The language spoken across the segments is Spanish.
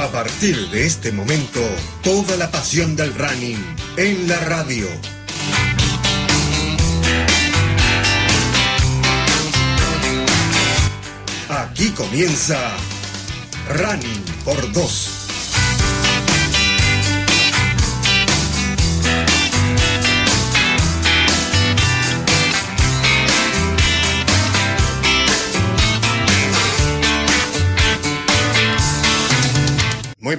A partir de este momento, toda la pasión del running en la radio. Aquí comienza Running por dos.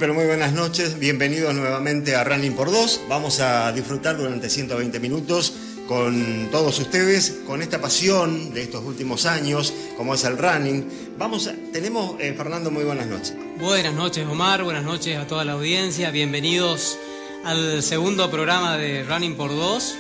Pero muy buenas noches, bienvenidos nuevamente a Running por Dos. Vamos a disfrutar durante 120 minutos con todos ustedes, con esta pasión de estos últimos años, como es el running. Vamos a, tenemos, eh, Fernando, muy buenas noches. Buenas noches, Omar, buenas noches a toda la audiencia, bienvenidos al segundo programa de Running por Dos.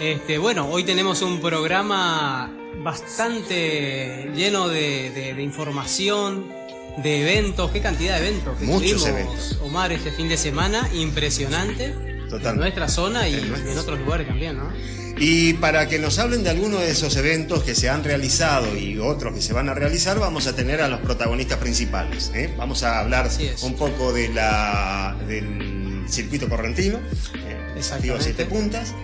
Este, bueno, hoy tenemos un programa bastante lleno de información, de eventos, qué cantidad de eventos que Muchos eventos. Omar, este fin de semana, impresionante. Total. En nuestra zona y En otros lugares también, ¿no? Y para que nos hablen de algunos de esos eventos que se han realizado y otros que se van a realizar, vamos a tener a los protagonistas principales. ¿eh? Vamos a hablar un poco de la, del circuito correntino, eh, desafío a Exactamente. siete puntas.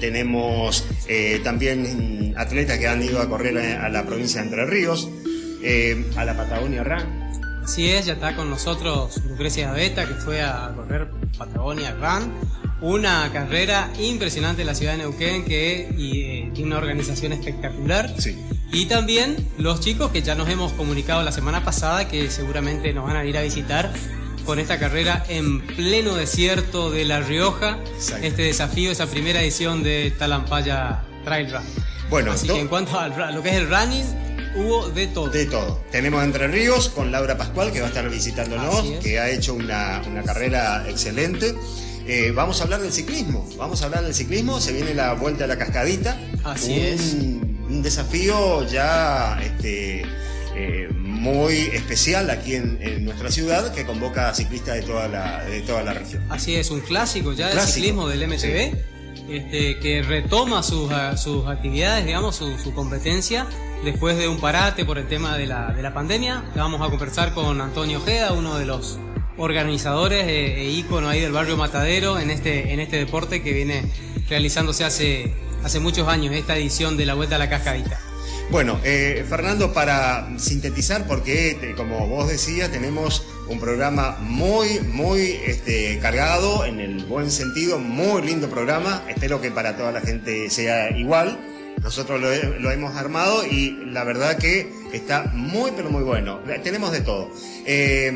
Tenemos eh, también atletas que han ido a correr eh, a la provincia de Entre Ríos, eh, a la Patagonia Run. Así es, ya está con nosotros Lucrecia Beta, que fue a correr Patagonia Run. Una carrera impresionante en la ciudad de Neuquén, que y, eh, tiene una organización espectacular. Sí. Y también los chicos que ya nos hemos comunicado la semana pasada, que seguramente nos van a ir a visitar con esta carrera en pleno desierto de La Rioja. Exacto. Este desafío, esa primera edición de Talampaya Trail Run. Bueno, Así que en cuanto a lo que es el running, hubo de todo. De todo. Tenemos Entre Ríos con Laura Pascual, que va a estar visitándonos, es. que ha hecho una, una carrera excelente. Eh, vamos a hablar del ciclismo. Vamos a hablar del ciclismo. Se viene la vuelta a la cascadita. Así un, es. Un desafío ya este, eh, muy especial aquí en, en nuestra ciudad que convoca a ciclistas de toda la, de toda la región. Así es, un clásico ya del Clásico. ciclismo del MTV, este, que retoma sus, ah, sus actividades, digamos, su, su competencia, después de un parate por el tema de la, de la pandemia. Vamos a conversar con Antonio Ojeda, uno de los organizadores eh, e ícono ahí del barrio Matadero en este, en este deporte que viene realizándose hace, hace muchos años, esta edición de la Vuelta a la Cascadita. Bueno, eh, Fernando, para sintetizar, porque eh, como vos decías, tenemos un programa muy, muy este, cargado, en el buen sentido, muy lindo programa. Espero que para toda la gente sea igual. Nosotros lo, he- lo hemos armado y la verdad que está muy, pero muy bueno. Tenemos de todo. Eh,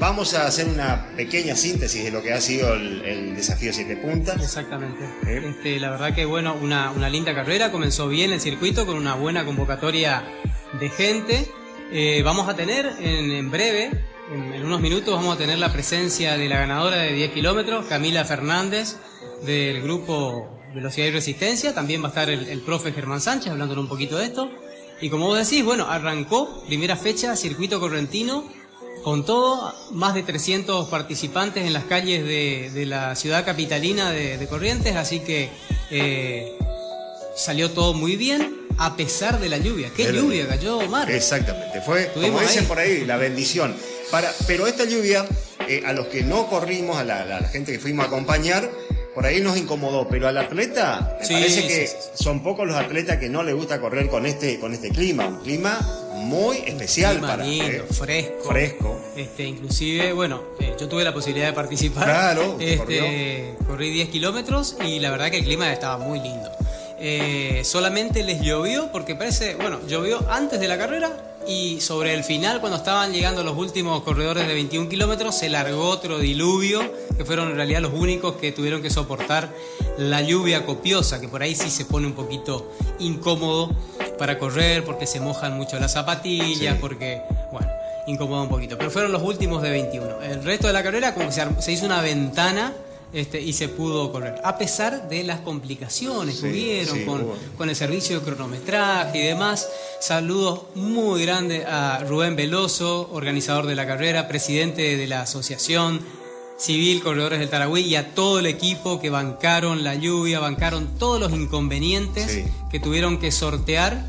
vamos a hacer una pequeña síntesis de lo que ha sido el, el desafío Siete Puntas. Exactamente. ¿Eh? Este, la verdad que bueno, una, una linda carrera, comenzó bien el circuito con una buena convocatoria de gente. Eh, vamos a tener en, en breve, en, unos minutos, vamos a tener la presencia de la ganadora de 10 kilómetros, Camila Fernández, del grupo Velocidad y Resistencia. También va a estar el, el profe Germán Sánchez hablándonos un poquito de esto. Y como vos decís, bueno, arrancó primera fecha, circuito correntino, con todo, más de 300 participantes en las calles de, de la ciudad capitalina de, de Corrientes, así que eh, salió todo muy bien, a pesar de la lluvia. ¿Qué lluvia cayó, Omar? Exactamente, fue, como dicen ahí. por ahí, la bendición. Para, pero esta lluvia, eh, a los que no corrimos, a la, a la gente que fuimos a acompañar, por ahí nos incomodó, pero al atleta, me Sí, parece que sí, son pocos los atletas que no les gusta correr con este, con este clima, un clima muy especial Clima para lindo, eh, fresco. fresco. Este, inclusive, bueno, eh, yo tuve la posibilidad de participar. Claro, este, corrí 10 kilómetros y la verdad que el clima estaba muy lindo. Eh, solamente les llovió porque parece, bueno, llovió antes de la carrera y sobre el final, cuando estaban llegando los últimos corredores de 21 kilómetros, se largó otro diluvio, que fueron en realidad los únicos que tuvieron que soportar la lluvia copiosa, que por ahí sí se pone un poquito incómodo para correr porque se mojan mucho las zapatillas, Sí. porque, bueno, incomoda un poquito. Pero fueron los últimos de 21. El resto de la carrera como que se hizo una ventana este, y se pudo correr. A pesar de las complicaciones que Sí, hubieron sí, con, el servicio de cronometraje y demás. Saludos muy grandes a Rubén Veloso, organizador de la carrera, presidente de la asociación Civil Corredores del Taragüí y a todo el equipo que bancaron la lluvia, bancaron todos los inconvenientes Sí. que tuvieron que sortear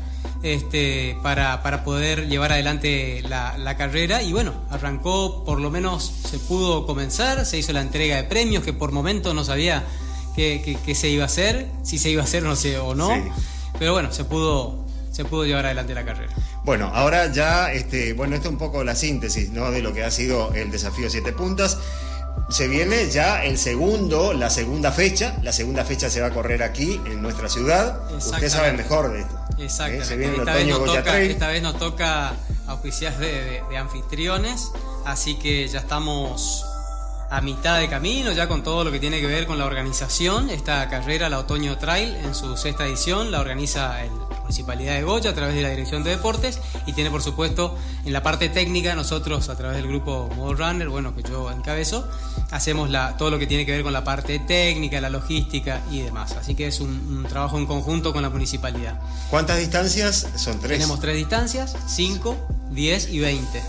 este, para, para poder llevar adelante la, la, carrera. Y bueno, arrancó, por lo menos se pudo comenzar, se hizo la entrega de premios, que por momento no sabía qué, se iba a hacer, si se iba a hacer no sé, o no. Pero bueno, se pudo, se pudo llevar adelante la carrera. Bueno, ahora ya, este, bueno, esto es un poco la síntesis ¿no? de lo que ha sido el desafío Siete Puntas. Se viene ya el segundo, la segunda fecha. La segunda fecha se va a correr aquí, en nuestra ciudad. Usted sabe mejor de esto. ¿Eh? Exactamente. esta, vez nos toca, esta vez nos toca auspiciar de, de anfitriones, así que ya estamos a mitad de camino, ya con todo lo que tiene que ver con la organización. Esta carrera, la Otoño Trail, en su sexta edición, la organiza la Municipalidad de Goya a través de la Dirección de Deportes y tiene, por supuesto, en la parte técnica, nosotros a través del grupo Modo Runner, bueno, que yo encabezo, hacemos la, todo lo que tiene que ver con la parte técnica, la logística y demás. Así que es un, trabajo en conjunto con la municipalidad. ¿Cuántas distancias? Son tres. Tenemos tres distancias, 5, 10 y 20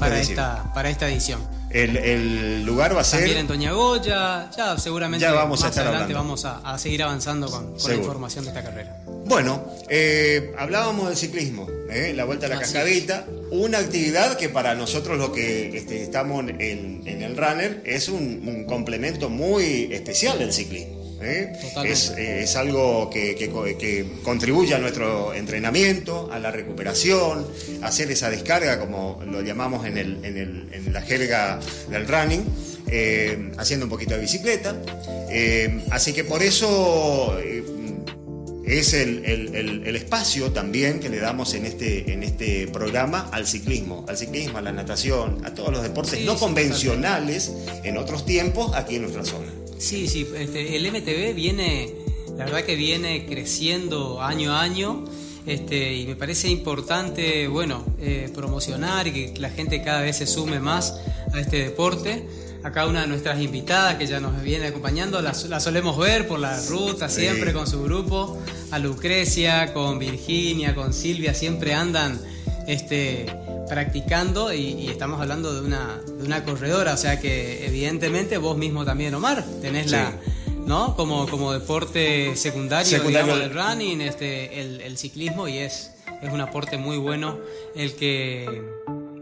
para, esta, para esta edición. El, lugar va a ser. También en Doña Goya, ya seguramente ya vamos más a adelante vamos a, seguir avanzando con, la información de esta carrera. Bueno, eh, hablábamos del ciclismo, ¿eh? la vuelta a la cascadita, una actividad que para nosotros lo que este, estamos en, el runner es un complemento muy especial del ciclismo. ¿Eh? Eh, es, algo que, contribuye a nuestro entrenamiento, a la recuperación, hacer esa descarga, como lo llamamos en, en, la jerga del running, eh, haciendo un poquito de bicicleta. así que por eso es el, espacio también que le damos en este, en este programa al ciclismo, al ciclismo, a la natación, a todos los deportes no convencionales en otros tiempos aquí en nuestra zona. Sí, sí, este, el MTV viene, la verdad que viene creciendo año a año. Este, y me parece importante, bueno, eh, promocionar y que la gente cada vez se sume más a este deporte. Acá una de nuestras invitadas que ya nos viene acompañando, la, solemos ver por la ruta siempre con su grupo, a Lucrecia, con Virginia, con Silvia, siempre andan este, practicando y, estamos hablando de una, de una corredora, o sea que evidentemente vos mismo también, Omar, tenés la... ¿no? Como, como deporte secundario, Digamos, del running, este, el, ciclismo y es, es un aporte muy bueno el que,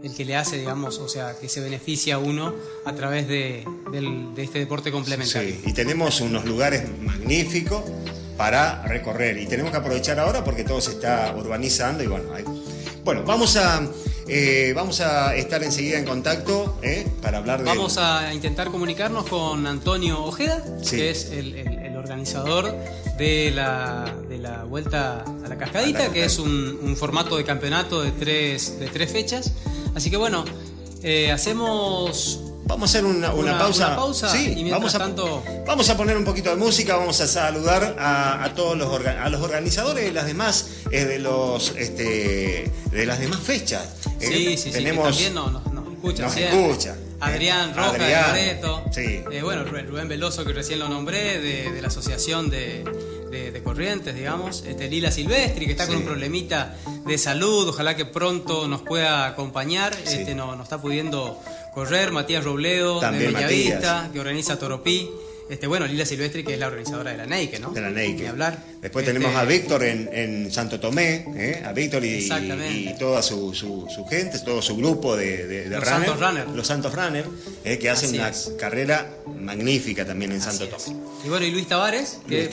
el que le hace, digamos, o sea, que se beneficia uno a través de, de este deporte complementario. Sí, y tenemos unos lugares magníficos para recorrer y tenemos que aprovechar ahora porque todo se está urbanizando y bueno, bueno, vamos a eh, vamos a estar enseguida en contacto eh, para hablar de... Vamos a intentar comunicarnos con Antonio Ojeda, que es el, organizador de la, de la Vuelta a la Cascadita, que es un, formato de campeonato de tres, de tres fechas. Así que bueno, eh, hacemos Vamos a hacer una, pausa. Sí, vamos, a, tanto... vamos a poner un poquito de música, vamos a saludar a, todos los, a los organizadores de las demás, eh, de, los, este, de las demás fechas. Eh, sí, sí, Tenemos, sí, también nos, escucha. Nos escucha. Adrián Rojas de Sí. Eh, bueno, Rubén Veloso, que recién lo nombré, de, la Asociación de, Corrientes, digamos. Este, Lila Silvestri, que está con un problemita de salud, ojalá que pronto nos pueda acompañar. Este, no, no está pudiendo correr, Matías Robledo de Bellavista, que organiza Toropí. Este, bueno, Lila Silvestri, que es la organizadora de la Neike, ¿no? De la Neike. hablar. Después tenemos este, a Víctor en, Santo Tomé, ¿eh? a Víctor y, toda su, gente, todo su grupo de, Los Santos Runners. Los Santos Runners, ¿eh? que hacen una carrera magnífica también en Santo Tomé. Y bueno, y Luis Tavares, que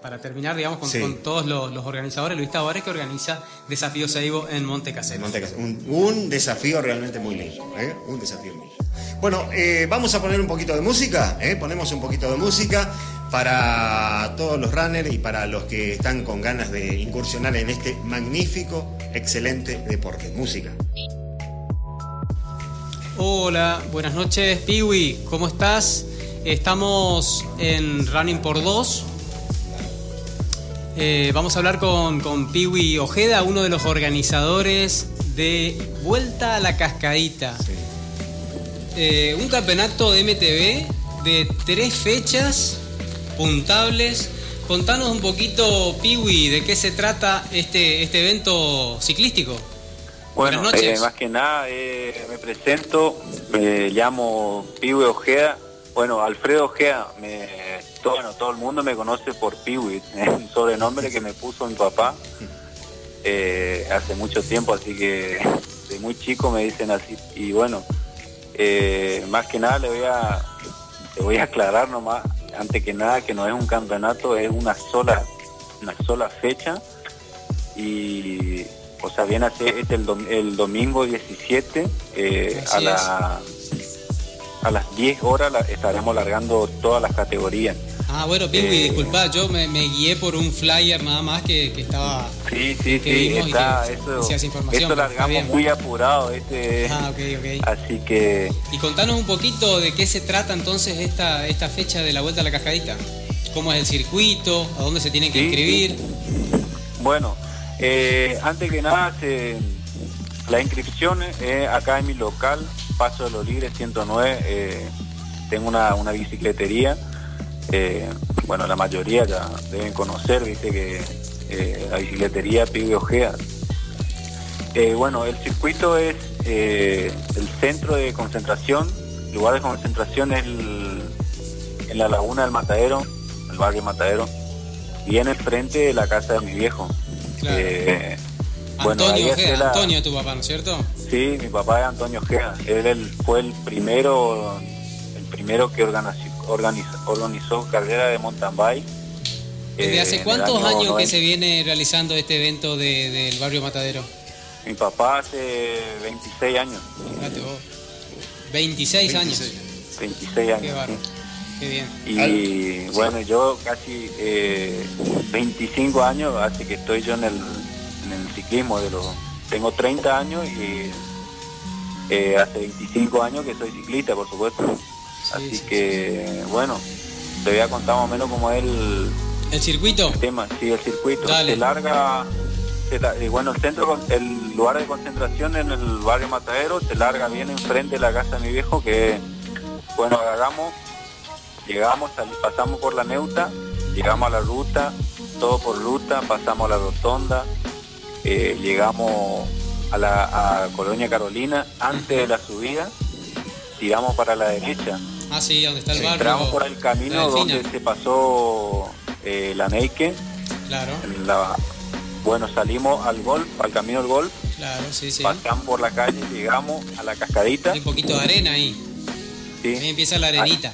Para, terminar, digamos, con, todos los, organizadores, Luis Tavares, que organiza Desafío Seibo en Monte Casero. Un, desafío realmente muy lindo, ¿eh? Un desafío muy lindo. Bueno, vamos a poner un poquito de música, ponemos un poquito de música para todos los runners y para los que están con ganas de incursionar en este magnífico, excelente deporte. Música. Hola, buenas noches, Piwi, ¿cómo estás? Estamos en Running por 2. Eh, vamos a hablar con, con Piwi Ojeda, uno de los organizadores de Vuelta a la Cascadita. Eh, un campeonato de MTV de tres fechas puntables. Contanos un poquito, Piwi, de qué se trata este, este evento ciclístico. Bueno, eh, más que nada eh, me presento, me llamo Piwi Ojeda. Bueno, Alfredo Ojeda, me, todo, todo el mundo me conoce por Piwi, es un sobrenombre que me puso mi papá. eh, hace mucho tiempo, así que de muy chico me dicen así. Y bueno, más que nada le voy a, le voy a aclarar nomás, antes que nada, que no es un campeonato, es una sola, una sola fecha. Y, o sea, viene a ser este el, el domingo 17 eh, a, la, a las 10 horas estaremos largando todas las categorías. Ah, bueno, Pingui, eh, disculpa, yo me, guié por un flyer nada más que, estaba. Sí, sí, sí, está, eso, información, largamos muy apurado. Este, ah, ok, ok. Así que. Y contanos un poquito de qué se trata entonces esta, esta fecha de la vuelta a la cascadita. ¿Cómo es el circuito? ¿A dónde se tienen que inscribir? Bueno, eh, antes que nada, la inscripción es acá en mi local, Paso de los Ligres 109. Eh, tengo una, una bicicletería eh, bueno, la mayoría ya deben conocer, viste que eh, la bicicletería Pibe Ojea. Eh, bueno, el circuito es el centro de concentración, el lugar de concentración es en la laguna del Matadero, el barrio Matadero, viene frente de la casa de mi viejo. Antonio Ojea, Antonio tu papá, ¿no es cierto? Sí, mi papá es Antonio Ojea, él fue el primero, el primero que organizó organizó, organizó carrera de mountain bike. ¿Desde hace eh, cuántos años que se viene realizando este evento del barrio Matadero? Mi papá hace 26 años. 26, años. 26 años. Qué, bien. Y bueno, yo casi 25 eh, años hace que estoy yo en el, ciclismo. de los Tengo 30 años y eh, hace 25 años que soy ciclista, por supuesto. Así que, bueno, te voy a contar más o menos cómo es el... ¿El circuito? tema, sí, el circuito. Se larga, se, bueno, el centro, el lugar de concentración en el barrio Matadero, se larga bien enfrente de la casa de mi viejo, que, bueno, agarramos, llegamos, pasamos por la Neuta, llegamos a la ruta, todo por ruta, pasamos a la rotonda, eh, llegamos a la a Colonia Carolina antes de la subida, tiramos para la derecha Ah, sí, donde está el barrio. Entramos por el camino donde se pasó eh, la Neike. Claro. bueno, salimos al golf, al camino del golf. Claro, sí, sí. Pasamos por la calle, llegamos a la cascadita. Hay un poquito de arena ahí. Sí. Ahí empieza la arenita.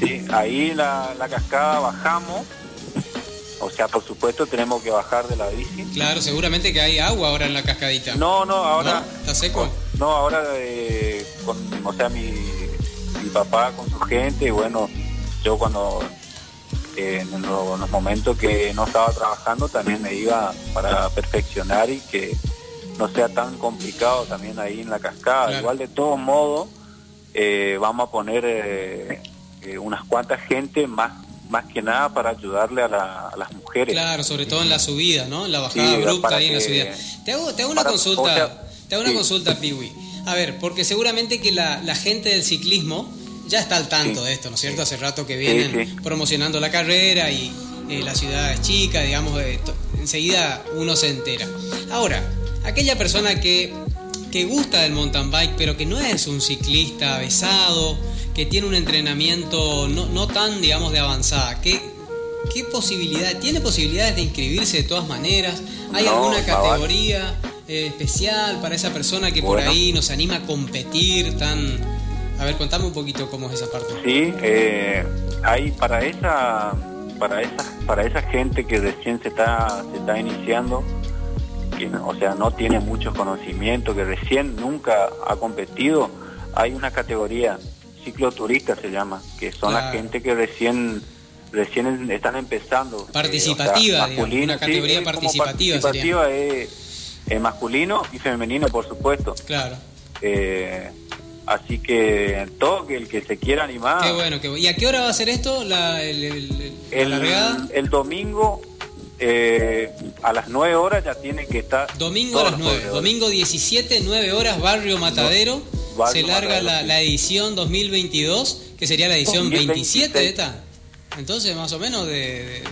sí, ahí la, la cascada bajamos. O sea, por supuesto tenemos que bajar de la bici. Claro, seguramente que hay agua ahora en la cascadita. No, no, ahora... ¿Está seco? no, ahora eh, con, o sea, mi, mi papá con su gente y bueno, yo cuando en, los, momentos que no estaba trabajando también me iba para perfeccionar y que no sea tan complicado también ahí en la cascada. Igual de todos modos eh, vamos a poner eh, eh, unas cuantas gente más más que nada para ayudarle a, las mujeres. Claro, sobre todo en la subida, ¿no? En la bajada abrupta ahí en la subida. Te hago, te hago una consulta, te hago una consulta, Piwi. A ver, porque seguramente que la, la gente del ciclismo ya está al tanto de esto, ¿no es cierto? Hace rato que vienen promocionando la carrera y eh, la ciudad es chica, digamos, enseguida uno se entera. Ahora, aquella persona que, que gusta del mountain bike, pero que no es un ciclista avesado, que tiene un entrenamiento no, no tan, digamos, de avanzada, ¿qué, ¿qué posibilidad? ¿Tiene posibilidades de inscribirse de todas maneras? ¿Hay alguna categoría eh, especial para esa persona que por ahí nos anima a competir tan a ver, contame un poquito cómo es esa parte. Sí, eh, hay para esa, para esa, para esa gente que recién se está, se está iniciando, que, o sea, no tiene mucho conocimiento, que recién nunca ha competido, hay una categoría cicloturista se llama, que son la gente que recién recién están empezando. Eh, participativa, una categoría participativa. Participativa es, masculino y femenino, por supuesto. Claro. Eh, Así que todo el que se quiera animar. Qué bueno, qué ¿Y a qué hora va a ser esto? La, el, el, domingo eh, a las 9 horas ya tiene que estar. Domingo a las 9. Domingo 17, 9 horas, Barrio Matadero. se larga la, edición 2022, que sería la edición 27 de esta. Entonces, más o menos de,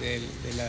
la,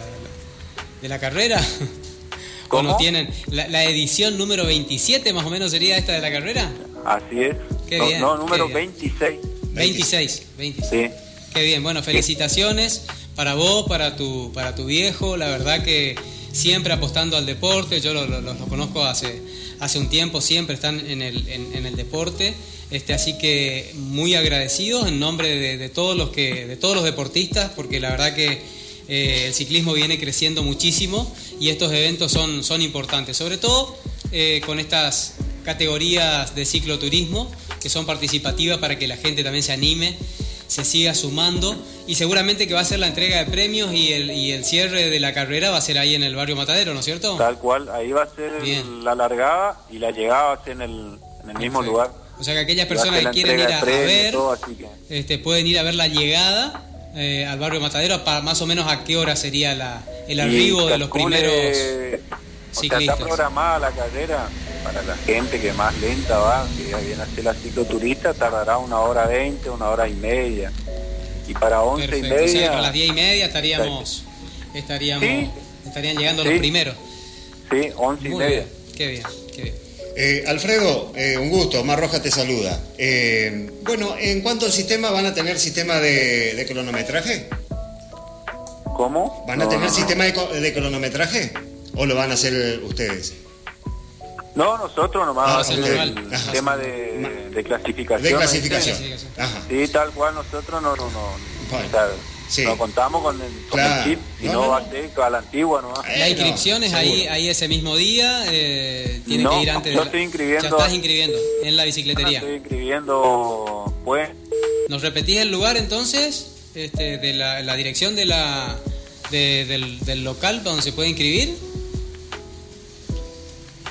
de la carrera. ¿Cómo? tienen la, la edición número 27, más o menos sería esta de la carrera. Así es. no, número 26. 26. 26. Sí. Qué bien, bueno, felicitaciones para vos, para tu, para tu viejo, la verdad que siempre apostando al deporte, yo los lo, conozco hace, hace un tiempo, siempre están en el, en, el deporte, este, así que muy agradecidos en nombre de, todos los que, de todos los deportistas, porque la verdad que eh, el ciclismo viene creciendo muchísimo y estos eventos son, son importantes, sobre todo eh, con estas categorías de cicloturismo que son participativas para que la gente también se anime se siga sumando y seguramente que va a ser la entrega de premios y el, y el cierre de la carrera va a ser ahí en el barrio Matadero, ¿no es cierto? Tal cual, ahí va a ser la largada y la llegada va a ser en el, en el mismo lugar. O sea que aquellas personas que quieren ir a, ver, este, pueden ir a ver la llegada eh, al barrio Matadero, para más o menos a qué hora sería la, el arribo de los primeros ciclistas. está programada la carrera para la gente que más lenta va, que viene a ser la cicloturista, tardará una hora veinte, una hora y media. Y para once y media... a las diez y media estaríamos, estaríamos estarían llegando los primeros. Sí, once y media. Qué bien, qué bien. Eh, Alfredo, eh, un gusto, Mar Roja te saluda. Eh, bueno, en cuanto al sistema, ¿van a tener sistema de, cronometraje? ¿Cómo? ¿Van a tener sistema de, cronometraje? ¿O lo van a hacer ustedes? No, nosotros nomás ah, el tema de, clasificación. De clasificación. Sí, tal cual, nosotros no, no, no. contamos con el, con el chip y no, va a ser a la antigua ¿no? La inscripción es ahí, ahí ese mismo día, eh, tiene que ir antes yo estoy inscribiendo. Ya estás inscribiendo en la bicicletería. Estoy inscribiendo, pues. ¿Nos repetís el lugar entonces? Este, de la, la dirección de la, del, del local donde se puede inscribir.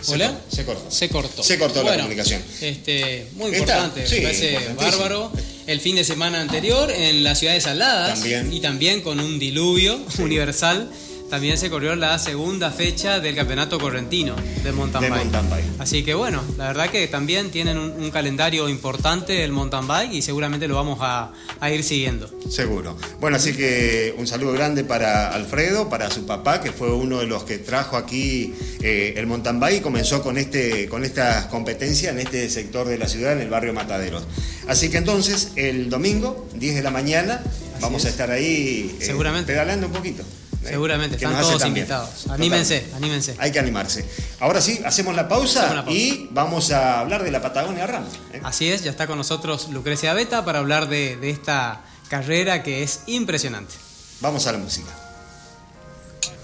¿Hola? Se, cortó. Se cortó. Se cortó la comunicación. Este, muy importante, me parece bárbaro. El fin de semana anterior en la ciudad de Saladas y también con un diluvio universal también se corrió la segunda fecha del campeonato correntino de mountain, bike. Así que bueno, la verdad que también tienen un, calendario importante del mountain bike y seguramente lo vamos a, ir siguiendo. Seguro. Bueno, así que un saludo grande para Alfredo, para su papá, que fue uno de los que trajo aquí eh, el mountain bike y comenzó con, este, con esta competencia en este sector de la ciudad, en el barrio Mataderos. Así que entonces, el domingo, 10 de la mañana, vamos a estar ahí eh, seguramente pedaleando un poquito. Seguramente, están todos invitados. Anímense, anímense. Hay que animarse. Ahora sí, hacemos la pausa, y vamos a hablar de la Patagonia Ram. ¿eh? Así es, ya está con nosotros Lucrecia Beta para hablar de, esta carrera que es impresionante. Vamos a la música.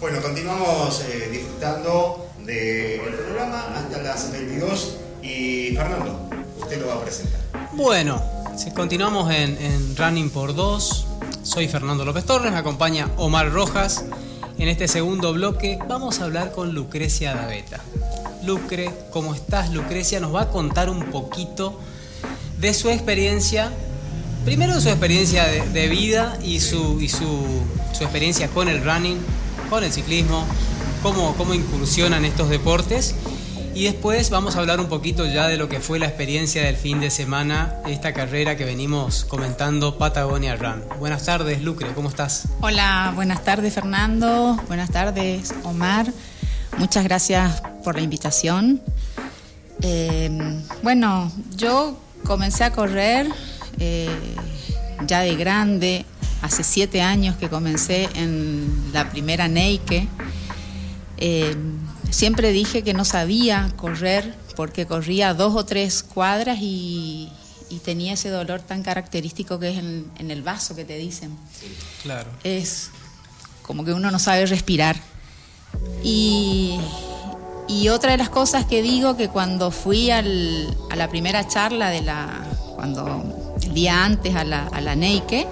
Bueno, continuamos eh, disfrutando del programa hasta las 22 y Fernando, usted lo va a presentar. Bueno, si continuamos en, en Running por 2, soy Fernando López Torres, me acompaña Omar Rojas. En este segundo bloque vamos a hablar con Lucrecia Daveta. Lucre, ¿cómo estás Lucrecia? Nos va a contar un poquito de su experiencia, primero su experiencia de, vida y, su, y su, experiencia con el running, con el ciclismo, cómo, cómo incursionan estos deportes y después vamos a hablar un poquito ya de lo que fue la experiencia del fin de semana, esta carrera que venimos comentando, Patagonia Run. Buenas tardes, Lucre, ¿cómo estás? Hola, buenas tardes, Fernando. Buenas tardes, Omar. Muchas gracias por la invitación. Eh, bueno, yo comencé a correr eh, ya de grande, hace siete años que comencé en la primera Neike. Eh, Siempre dije que no sabía correr porque corría dos o tres cuadras y, tenía ese dolor tan característico que es en, el vaso que te dicen. claro. Es como que uno no sabe respirar. Y, otra de las cosas que digo que cuando fui a la primera charla de la, cuando el día antes a la, a la Neike,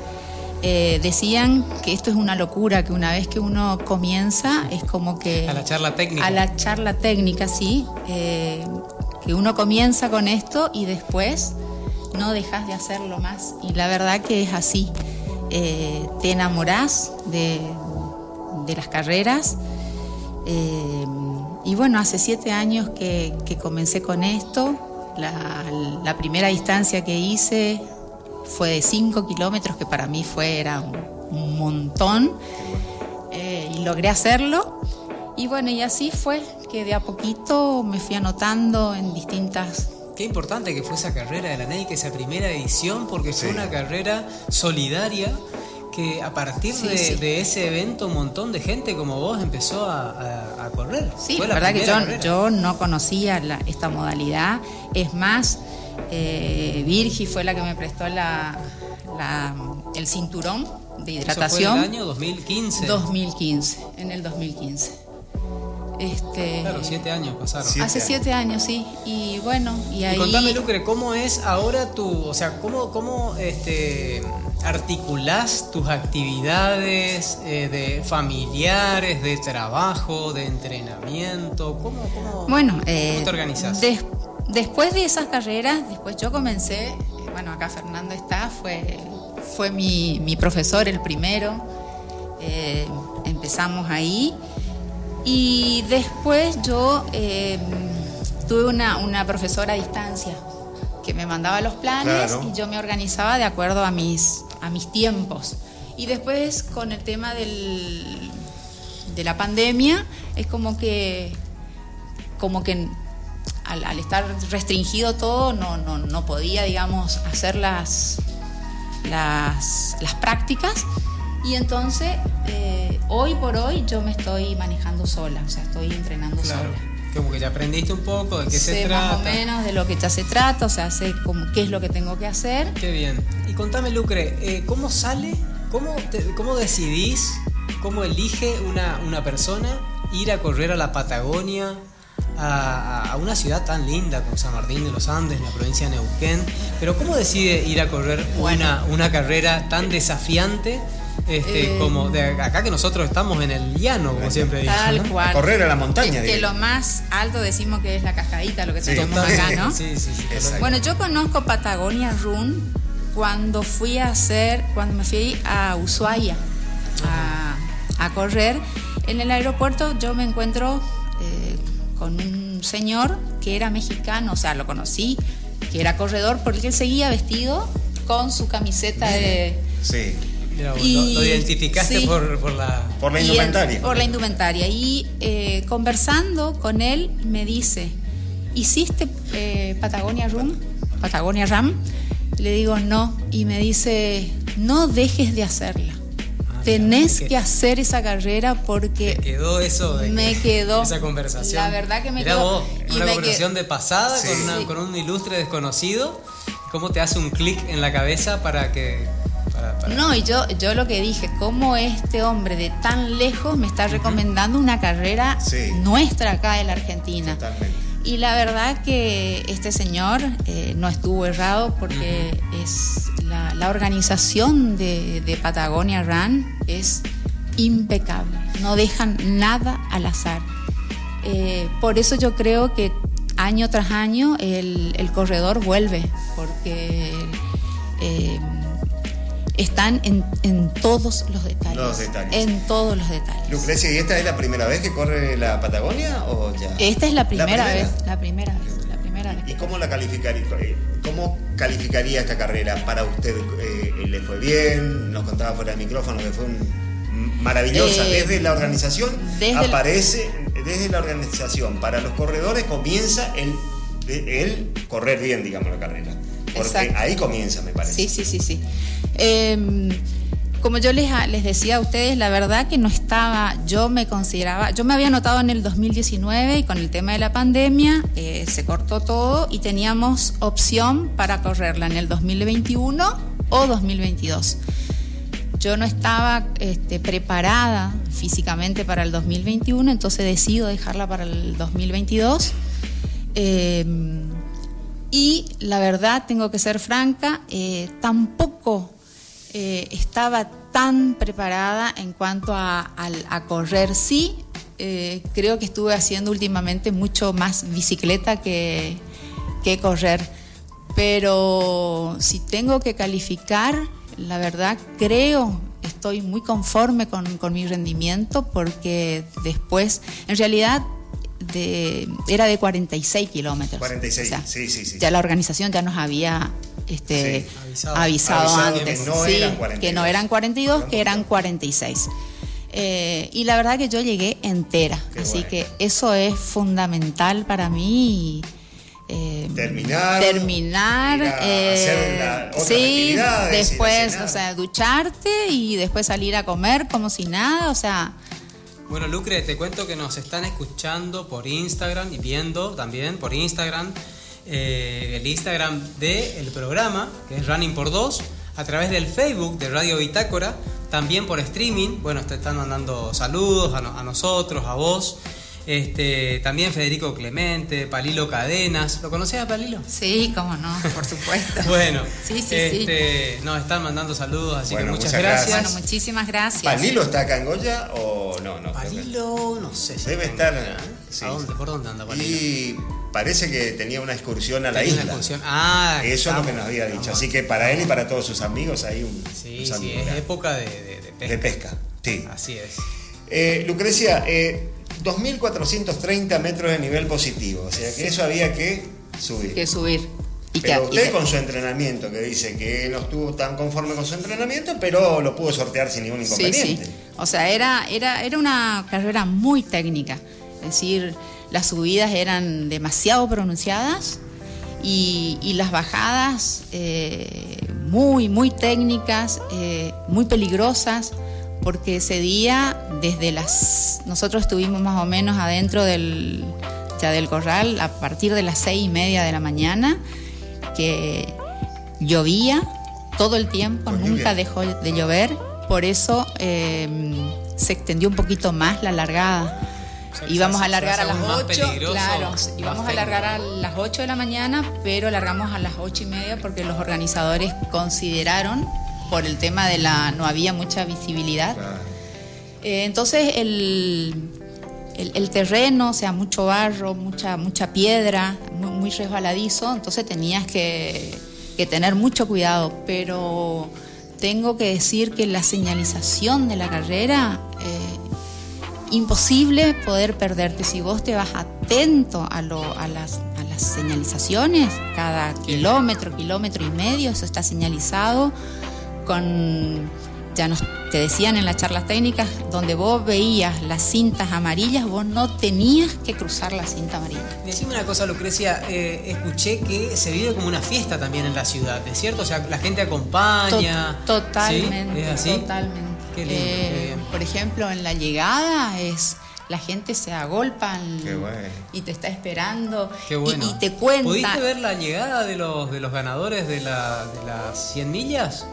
eh, decían que esto es una locura, que una vez que uno comienza es como que... A la charla técnica. A la charla técnica, sí. Eh, que uno comienza con esto y después no dejas de hacerlo más. Y la verdad que es así. Eh, te enamorás de, las carreras. y bueno, hace siete años que, comencé con esto. la primera distancia que hice fue de 5 kilómetros, que para mí fue, era un, montón, eh, y logré hacerlo. Y bueno, y así fue que de a poquito me fui anotando en distintas... Qué importante que fue esa carrera de la NEIC, esa primera edición, porque fue una carrera solidaria que a partir Sí, de, sí. de ese evento un montón de gente como vos empezó a, a- a correr. Sí, Fue la verdad que yo, no conocía la- esta modalidad. Es más, eh, Virgi fue la que me prestó la, la- el cinturón de Eso fue hidratación. en el año 2015. 2015, en el 2015. Este, Claro, siete años pasaron. Siete hace años. siete años, sí. Y bueno, y Y ahí. contame, Lucre, ¿cómo es ahora tu, o sea, cómo, cómo este, articulás tus actividades eh, de familiares, de trabajo, de entrenamiento? ¿Cómo, cómo, Bueno, cómo eh, te organizás? Des- después de esas carreras, después yo comencé, eh, bueno, acá Fernando está, fue, fue mi, mi profesor el primero, eh, empezamos ahí y después yo eh, tuve una, una profesora a distancia que me mandaba los planes Claro. y yo me organizaba de acuerdo a mis, a mis tiempos. Y después con el tema del, de la pandemia, es como que como que al, al estar restringido todo no, no, no podía, digamos, hacer las, las, las prácticas. Y entonces, eh, hoy por hoy, yo me estoy manejando sola, o sea, estoy entrenando Claro, sola. como que ya aprendiste un poco de qué se trata. más o menos de lo que ya se trata, o sea, sé cómo, qué es lo que tengo que hacer. Qué bien. Y contame, Lucre, eh, ¿cómo sale, cómo, te- cómo decidís, cómo elige una, una persona ir a correr a la Patagonia, a, a- una ciudad tan linda como San Martín de los Andes, en la provincia de Neuquén? Pero ¿cómo decide ir a correr una, una carrera tan desafiante este, Eh, como de acá que nosotros estamos en el llano, como siempre? Tal ¿no? cual. A correr a la montaña, Que, que digo. lo más alto decimos que es la cascadita, lo que Sí, tenemos acá, ¿no? Sí, sí. Bueno, yo conozco Patagonia Run cuando fui a hacer, cuando me fui a Ushuaia a, a correr. En el aeropuerto yo me encuentro eh, con un señor que era mexicano, o sea, lo conocí, que era corredor porque él seguía vestido con su camiseta de... Sí. Mira Y- lo, lo identificaste sí. por, por la... Por la y él- indumentaria. por la indumentaria. Y eh, conversando con él me dice, ¿hiciste eh, Patagonia Rum? Patagonia Ram? Le digo, no. Y me dice, no dejes de hacerla. Tenés que hacer esa carrera porque Te quedó eso de Me quedó. esa conversación. La verdad que me Mirá quedó. vos, Y una me conversación quedó. de pasada Sí. con, una- Sí. con un ilustre desconocido. ¿Cómo te hace un clic en la cabeza para que para- para- No, y yo, yo lo que dije, ¿cómo este hombre de tan lejos me está recomendando una carrera Sí. nuestra acá en la Argentina? Totalmente. Y la verdad que este señor eh, no estuvo errado porque es la, organización de, Patagonia Run es impecable, no dejan nada al azar. Eh, por eso yo creo que año tras año el, el corredor vuelve, porque eh, están en, en todos los detalles. Los detalles. En todos los detalles. Lucrecia, ¿y esta es la primera vez que corre la Patagonia o ya? Esta es la primera, primera? vez, la primera vez, la primera vez. ¿Y cómo la calificaría? eh, ¿Cómo calificaría esta carrera para usted? Eh, ¿Le fue bien? Nos contaba fuera del micrófono que fue un- maravillosa. Eh, desde la organización desde el- aparece, desde la organización para los corredores comienza el, el correr bien, digamos, la carrera. Porque Exacto. ahí comienza, me parece. Sí, sí, sí, sí. Eh, como yo les, les decía a ustedes, la verdad que no estaba, yo me consideraba, yo me había notado en el 2019 y con el tema de la pandemia eh, se cortó todo y teníamos opción para correrla en el 2021 o 2022. Yo no estaba este, preparada físicamente para el 2021, entonces decido dejarla para el 2022. Eh, y la verdad, tengo que ser franca, eh, tampoco eh, estaba tan preparada en cuanto a, correr. Sí, eh, creo que estuve haciendo últimamente mucho más bicicleta que, que correr. Pero si tengo que calificar, la verdad creo, estoy muy conforme con, con mi rendimiento porque después, en realidad, de, era de 46 kilómetros. 46, O sea, sí, sí, sí. Ya la organización ya nos había este, Sí. Avisado. avisado, Avisado antes. que no sí, eran 42. que no eran 42, que eran 46. Eh, y la verdad que yo llegué entera. Qué así que eso es fundamental para mí. eh, terminar. Terminar. eh, hacer la- otras sí, después, o sea, ducharte y después salir a comer como si nada, o sea, Bueno, Lucre, te cuento que nos están escuchando por Instagram y viendo también por Instagram eh, el Instagram del programa, que es Running por Dos, a través del Facebook de Radio Bitácora, también por streaming. Bueno, te están mandando saludos a nosotros, a vos. Este, también Federico Clemente, Palilo Cadenas. ¿Lo conocés a Palilo? sí, cómo no, por supuesto. Bueno, Sí, sí, sí. este, nos están mandando saludos, así Bueno, que muchas, muchas gracias. gracias. Bueno, muchísimas gracias. ¿Palilo está acá en Goya o no? no Palilo, no sé si Debe estar. sí. ¿A dónde? ¿Por dónde anda Palilo? Y parece que tenía una excursión a la Tenía una isla. excursión. Ah, Eso es lo que nos había dicho. estamos- Así que para él y para todos sus amigos hay un, Sí, un sí, es época de, de- de pesca. de pesca. Sí. Así es. Eh, Lucrecia, eh, 2.430 metros de nivel positivo. O sea que eso había que subir. Que subir. Y Pero usted con su entrenamiento, que dice que no estuvo tan conforme con su entrenamiento, pero lo pudo sortear sin ningún Sí, inconveniente. sí. O sea, era, era, era una carrera muy técnica. Es decir, las subidas eran demasiado pronunciadas y, y las bajadas eh, muy, muy técnicas, eh, muy peligrosas, porque ese día, desde las. Nosotros estuvimos más o menos adentro del, ya del corral a partir de las seis y media de la mañana, que llovía todo el tiempo, Con nunca lluvia. dejó de llover, por eso eh, se extendió un poquito más la largada. Íbamos se a largar a las aún más 8, peligroso, claro, íbamos a largar a las 8 de la mañana, pero largamos a las 8 y media porque los organizadores consideraron, por el tema de la, no había mucha visibilidad, Claro. eh, entonces el, el, el terreno, o sea, mucho barro, mucha, mucha piedra, muy, muy resbaladizo, entonces tenías que, que tener mucho cuidado, pero tengo que decir que la señalización de la carrera, eh, imposible poder perderte. Si vos te vas atento a, lo- a las, a las señalizaciones, cada kilómetro, kilómetro y medio, eso está señalizado con, ya nos te decían en las charlas técnicas, donde vos veías las cintas amarillas, vos no tenías que cruzar la cinta amarilla. Decime una cosa, Lucrecia. eh, escuché que se vive como una fiesta también en la ciudad, ¿es cierto? O sea, la gente acompaña. To- Totalmente. ¿Sí? ¿Es así? Totalmente. Qué lindo, Eh, qué bien. por ejemplo, en la llegada es la gente se agolpa en- Qué bueno. y te está esperando Qué y- bueno. y, te cuenta. ¿Pudiste ver la llegada de los, de los ganadores de, la, de las 100 millas?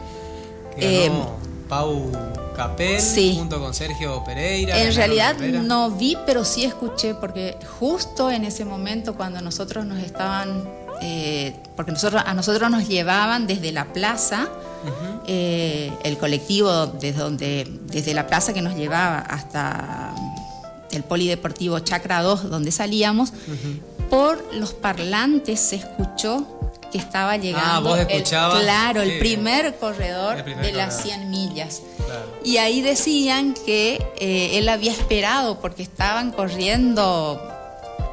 Que Eh, ganó Pau Capel sí. junto con Sergio Pereira. En realidad no vi, pero sí escuché, porque justo en ese momento cuando nosotros nos estaban, eh, porque nosotros, a nosotros nos llevaban desde la plaza, eh, el colectivo desde, donde, desde la plaza que nos llevaba hasta el polideportivo Chacra 2, donde salíamos, por los parlantes se escuchó que estaba llegando Ah, vos el- escuchabas. claro, el Sí. primer corredor El primer de las corredor. 100 millas. Claro. Y ahí decían que eh, él había esperado porque estaban corriendo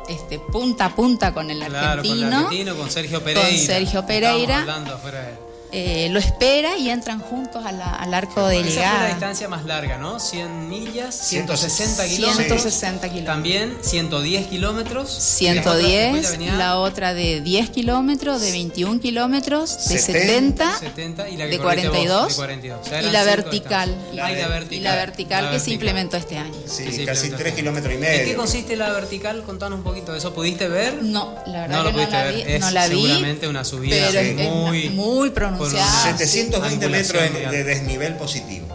este, punta a punta con el Claro, argentino. con el argentino, con Sergio Pereira. Sergio Estábamos Pereira. Eh, lo espera y entran juntos a la- al arco de Esa fue la llegada. distancia más larga, ¿no? 100 millas, 160 160 kilómetros. 160 kilómetros. También 110 kilómetros. 110, Después ya venía la otra de 10 kilómetros, de 21 kilómetros, de 70, 70, 70 y la de corriste vos, 42, de 42. O sea, y la vertical. La Ah, y la vertical. y la vertical La que se implementó este año. Sí, se casi implementó. 3 kilómetros y ¿En medio. qué consiste la vertical? Contanos un poquito de eso. ¿Pudiste ver? No, la verdad No lo que no la ver. vi. Es no la vi. seguramente una subida pero es- es muy- muy con pronunciada. una- 720 Angulación metros de, de desnivel positivo.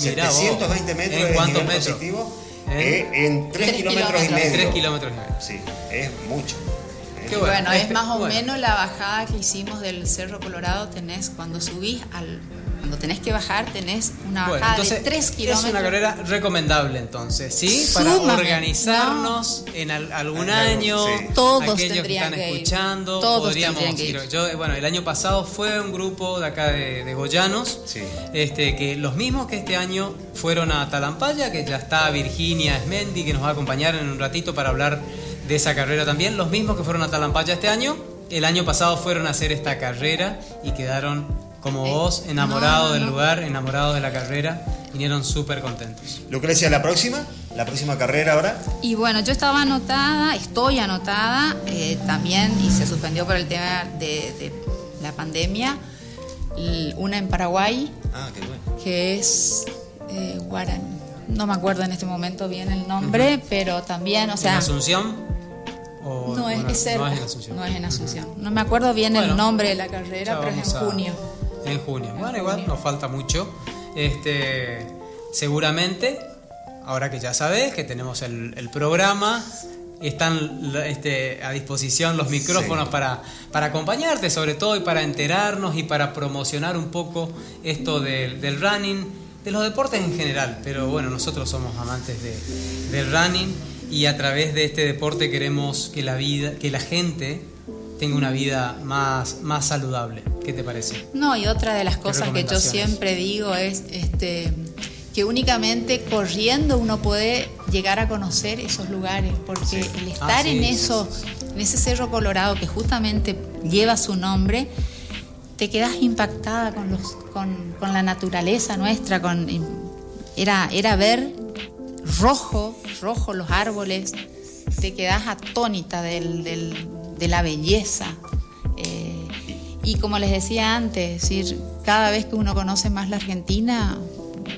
Mirá vos. 720 metros ¿En de desnivel metros? positivo ¿En? eh, en 3 Tres kilómetros y medio. 3 kilómetros y medio. Sí, es mucho. Qué Bueno, bueno. es Este- más o bueno. menos la bajada que hicimos del Cerro Colorado. Tenés, cuando subís al. Cuando tenés que bajar, tenés una Bueno, bajada entonces, de 3 kilómetros. Es una carrera recomendable entonces, ¿sí? Para organizarnos en al- algún año. sí. Todos aquellos que están que ir. escuchando, Todos podríamos tendrían que ir. ir. Yo, bueno, el año pasado fue un grupo de acá de, de Goyanos, Sí. este, que los mismos que este año fueron a Talampaya, que ya está Virginia Esmendi, que nos va a acompañar en un ratito para hablar de esa carrera también. Los mismos que fueron a Talampaya este año, el año pasado fueron a hacer esta carrera y quedaron como vos, no, no, del no. lugar, enamorados de la carrera, vinieron súper contentos. Lucrecia, la próxima, la próxima carrera ahora? Y bueno, yo estaba anotada, estoy anotada eh, también y se suspendió por el tema de, la pandemia. Una en Paraguay, ah, qué bueno. que es eh, no me acuerdo en este momento bien el nombre, pero también, o sea... ¿En Asunción? no, es, no, es, en Asunción. No es en Asunción. No me acuerdo bien el nombre de la carrera, pero es en junio. En junio. bueno, igual nos falta mucho. Este, seguramente, ahora que ya sabes que tenemos el, programa, están este, a disposición los micrófonos para, para acompañarte sobre todo y para enterarnos y para promocionar un poco esto del, del running de los deportes en general, pero bueno, nosotros somos amantes del running y a través de este deporte queremos que la vida, que la gente tenga una vida más, más saludable. ¿Qué te parece? No, y otra de las cosas que yo siempre digo es este que únicamente corriendo uno puede llegar a conocer esos lugares, porque el estar en eso, en ese cerro colorado que justamente lleva su nombre, te quedas impactada con, los, con, con la naturaleza nuestra, con, era, era ver rojo, rojo los árboles, te quedas atónita del, del, de la belleza. Eh, y como les decía antes, decir, cada vez que uno conoce más la Argentina,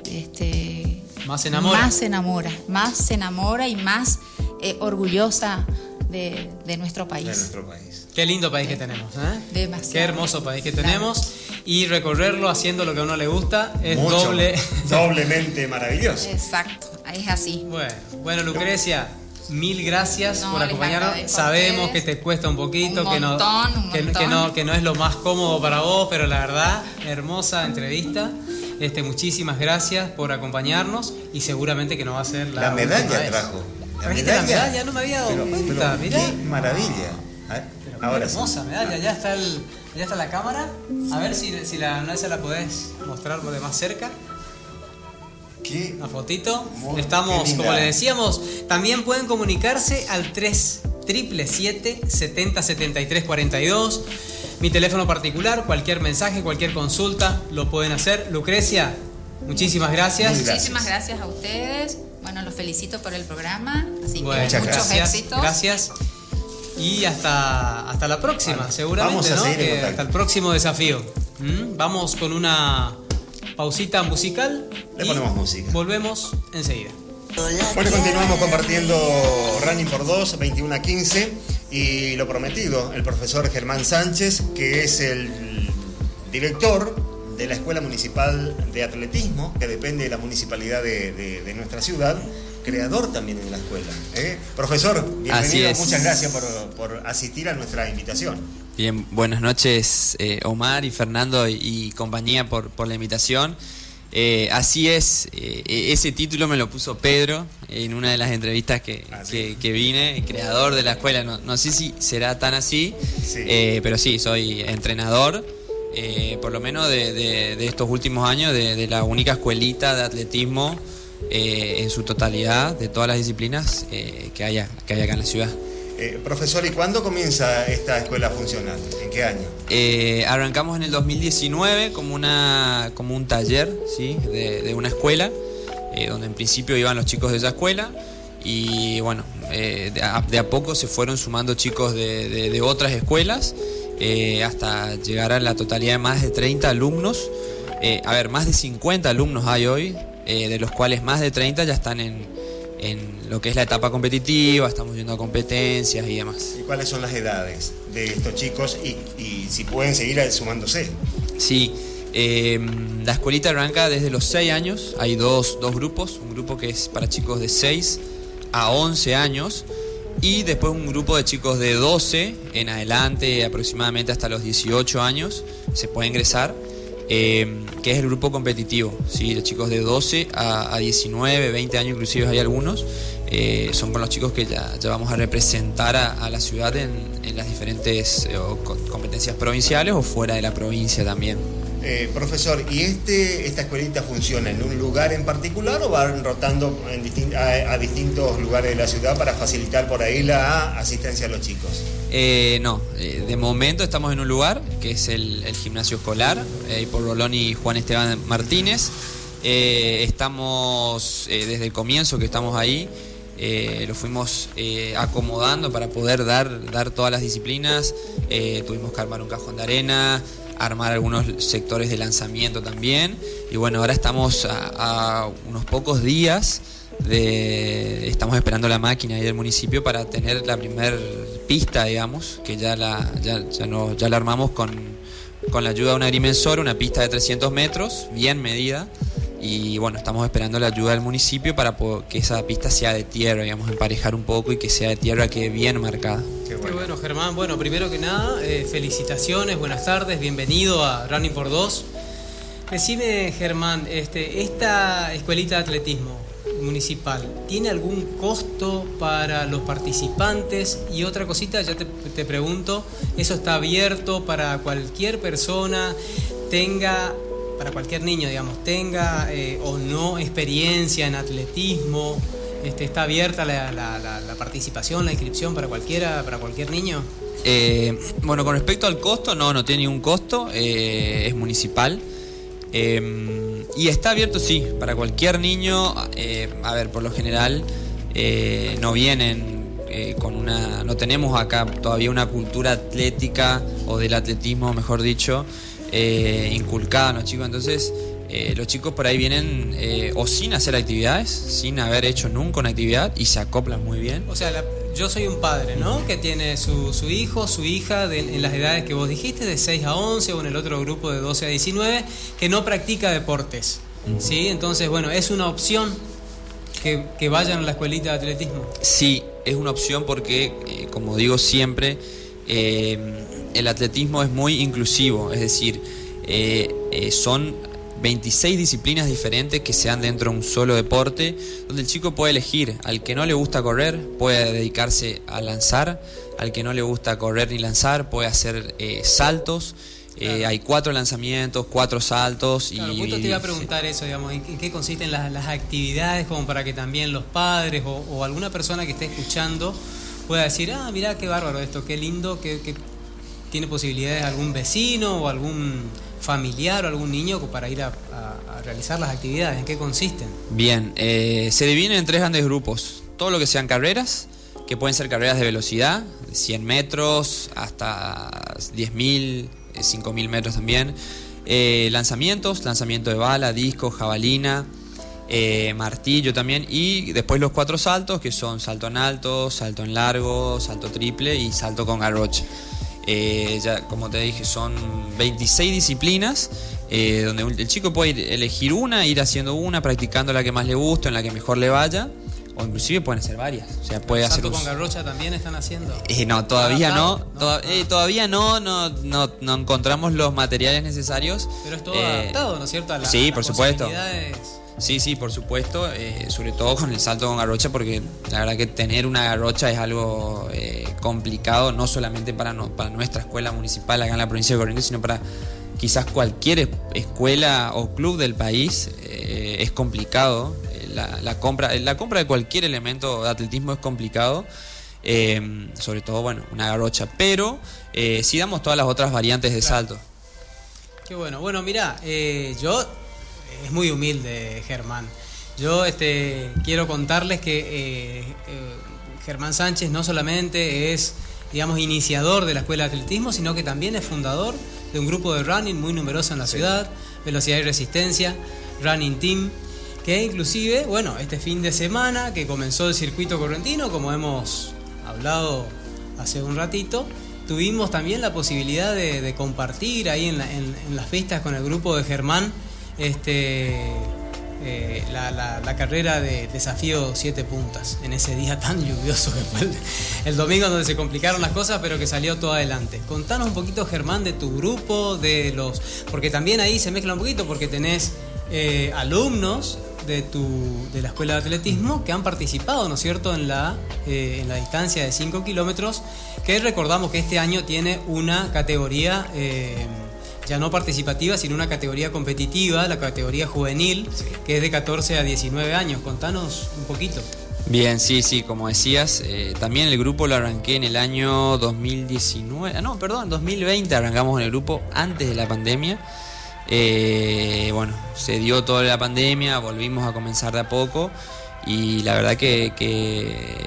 este, más se enamora. Más se enamora, más se enamora y más eh, orgullosa de, de, nuestro país. De nuestro país. Qué lindo país que tenemos, ¿eh? Demasiado. Qué hermoso país que tenemos. Y recorrerlo haciendo lo que a uno le gusta es doble. Doblemente maravilloso. Exacto, es así. Bueno, bueno Lucrecia. Mil gracias por acompañarnos. Sabemos que te cuesta un poquito, que, no, que, no, que no es lo más cómodo para vos, pero la verdad, hermosa entrevista. Este, muchísimas gracias por acompañarnos y seguramente que no va a ser la, la medalla trajo. La medalla, la No me había dado cuenta, Qué maravilla. Ahora hermosa medalla, ya está, el, ya está la cámara. A ver si, si la, no, la podés mostrar de más cerca. ¿Qué? Una fotito. Estamos, como le decíamos, también pueden comunicarse al 3 70 73 42. Mi teléfono particular, cualquier mensaje, cualquier consulta, lo pueden hacer. Lucrecia, muchísimas gracias. Muchísimas gracias a ustedes. Bueno, los felicito por el programa. Así que muchos gracias, éxitos. Gracias. Y hasta, hasta la próxima, seguramente, ¿no? hasta el próximo desafío. ¿Mm? Vamos con una pausita musical. Le ponemos música. Volvemos enseguida. Bueno, continuamos compartiendo Running por 2, 21 a 15. Y lo prometido, el profesor Germán Sánchez, que es el director de la Escuela Municipal de Atletismo, que depende de la municipalidad de, nuestra ciudad, creador también en la escuela. ¿eh? Profesor, bienvenido, muchas gracias por, asistir a nuestra invitación. Bien, buenas noches eh, Omar y Fernando y, compañía por, la invitación. Eh, así es, ese título me lo puso Pedro en una de las entrevistas que, ah, vine, creador de la escuela. No, sé si será tan así, pero sí, soy entrenador eh, por lo menos de, estos últimos años, de, la única escuelita de atletismo eh, en su totalidad, de todas las disciplinas eh, que, haya, que haya acá en la ciudad. Profesor, ¿y cuándo comienza esta escuela a funcionar? ¿En qué año? arrancamos en el 2019 como, una, como un taller ¿sí? de, una escuela, donde en principio iban los chicos de esa escuela y bueno, de a, poco se fueron sumando chicos de otras escuelas eh, hasta llegar a la totalidad de más de 30 alumnos. Eh, a ver, más de 50 alumnos hay hoy, eh, de los cuales más de 30 ya están en, lo que es la etapa competitiva, estamos yendo a competencias y demás. ¿Y cuáles son las edades de estos chicos y, si pueden seguir sumándose? Sí, la escuelita arranca desde los 6 años, hay dos, dos grupos, un grupo que es para chicos de 6 a 11 años. Y después un grupo de chicos de 12 en adelante, aproximadamente hasta los 18 años, se puede ingresar, eh, que es el grupo competitivo, ¿sí? los chicos de 12 a, 19, 20 años inclusive hay algunos, eh, son con los chicos que ya, vamos a representar a, la ciudad en, las diferentes eh, competencias provinciales o fuera de la provincia también. Eh, profesor, ¿y este, esta escuelita funciona en un lugar en particular o van rotando a, distintos lugares de la ciudad para facilitar por ahí la asistencia a los chicos? Eh, no, eh, de momento estamos en un lugar que es el, gimnasio escolar, por Rolón y Juan Esteban Martínez. Eh, estamos, eh, desde el comienzo que estamos ahí, eh, lo fuimos eh, acomodando para poder dar, dar todas las disciplinas. Eh, tuvimos que armar un cajón de arena, armar algunos sectores de lanzamiento también. Y bueno, ahora estamos a unos pocos días de, estamos esperando la máquina ahí del municipio para tener la primer pista, digamos, que ya la, ya, ya la armamos con, con la ayuda de un agrimensor, una pista de 300 metros, bien medida. Y bueno, estamos esperando la ayuda del municipio para que esa pista sea de tierra, digamos, emparejar un poco y que sea de tierra, que bien marcada. Qué bueno. Germán. Bueno, primero que nada, eh, felicitaciones, buenas tardes, bienvenido a Running por Dos. Decime, Germán, este, esta escuelita de atletismo municipal, ¿tiene algún costo para los participantes? Y otra cosita, ya te, te pregunto, ¿eso está abierto para cualquier persona, tenga, para cualquier niño, digamos, tenga eh, o no experiencia en atletismo? Este, ¿Está abierta la, la- participación, la inscripción para cualquiera, para cualquier niño? Eh, bueno, con respecto al costo, no, no tiene ningún costo, eh, es municipal. Eh, y está abierto, sí, para cualquier niño. eh, a ver, por lo general eh, no vienen eh, con una. No tenemos acá todavía una cultura atlética o del atletismo, mejor dicho, eh, inculcada en los chicos. Entonces, eh, los chicos por ahí vienen eh, o sin hacer actividades, sin haber hecho nunca una actividad y se acoplan muy bien. O sea, la- yo soy un padre, ¿no? Que tiene su, su hijo, su hija de- en las edades que vos dijiste, de 6 a 11 o en el otro grupo de 12 a 19, que no practica deportes. ¿Sí? Entonces, bueno, es una opción que, que vayan a la escuelita de atletismo. Sí, es una opción porque, eh, como digo siempre, eh, el atletismo es muy inclusivo, es decir, eh, eh, son 26 disciplinas diferentes que se dan dentro de un solo deporte, donde el chico puede elegir, al que no le gusta correr, puede dedicarse a lanzar, al que no le gusta correr ni lanzar, puede hacer eh, saltos. Eh, hay cuatro lanzamientos, cuatro saltos Claro, y justo te iba a preguntar eso, digamos, ¿en, qué consisten las, las actividades como para que también los padres o, o alguna persona que esté escuchando pueda decir, ah, mira qué bárbaro esto, qué lindo, que tiene posibilidades algún vecino o algún familiar o algún niño para ir a, realizar las actividades, ¿en qué consisten? Bien, eh, se dividen en tres grandes grupos. Todo lo que sean carreras, que pueden ser carreras de velocidad, de 100 metros hasta 10.000, eh, 5.000 metros también. Eh, lanzamientos, lanzamiento de bala, disco, jabalina, eh, martillo también. Y después los cuatro saltos, que son salto en alto, salto en largo, salto triple y salto con garrocha. Eh, ya, como te dije, son 26 disciplinas eh, donde el chico puede ir- elegir una, ir haciendo una, practicando la que más le guste, en la que mejor le vaya, o inclusive pueden hacer varias. O sea, puede hacer ¿Salto un- con garrocha también están haciendo? eh, no, todavía no, Adaptado, ¿no? toda- eh, todavía no, no, no, no encontramos los materiales necesarios. Pero es todo Eh, adaptado, ¿no es cierto? A la- sí, a por supuesto. Sí, sí, por supuesto, eh, sobre todo con el salto con garrocha, porque la verdad que tener una garrocha es algo eh, complicado, no solamente para, no- para nuestra escuela municipal acá en la provincia de Corrientes, sino para quizás cualquier es- escuela o club del país. eh, es complicado. Eh, La, la compra, la compra de cualquier elemento de atletismo es complicado. eh, sobre todo, bueno, una garrocha. Pero eh, sí damos todas las otras variantes de salto. Qué bueno. Bueno, mira, eh, yo es muy humilde Germán. Yo este, quiero contarles que eh, eh, Germán Sánchez no solamente es, digamos, iniciador de la Escuela de Atletismo, sino que también es fundador de un grupo de running muy numeroso en la ciudad, Velocidad y Resistencia, Running Team, que inclusive, bueno, este fin de semana que comenzó el circuito correntino, como hemos hablado hace un ratito, tuvimos también la posibilidad de, de compartir ahí en, la- en- en las pistas con el grupo de Germán este, eh, la, la- carrera de desafío siete puntas en ese día tan lluvioso que fue el, domingo donde se complicaron las cosas pero que salió todo adelante. Contanos un poquito Germán de tu grupo, de los porque también ahí se mezcla un poquito porque tenés eh, alumnos de, tu, de la escuela de atletismo que han participado, ¿no es cierto?, en la, eh, en la distancia de 5 kilómetros, que recordamos que este año tiene una categoría ya no participativa, sino una categoría competitiva, la categoría juvenil, que es de 14 a 19 años. Contanos un poquito. Bien, sí, sí, como decías, eh, también el grupo lo arranqué en el año 2019, ah, no, perdón, 2020 arrancamos en el grupo antes de la pandemia. Eh, bueno, se dio toda la pandemia, volvimos a comenzar de a poco y la verdad que,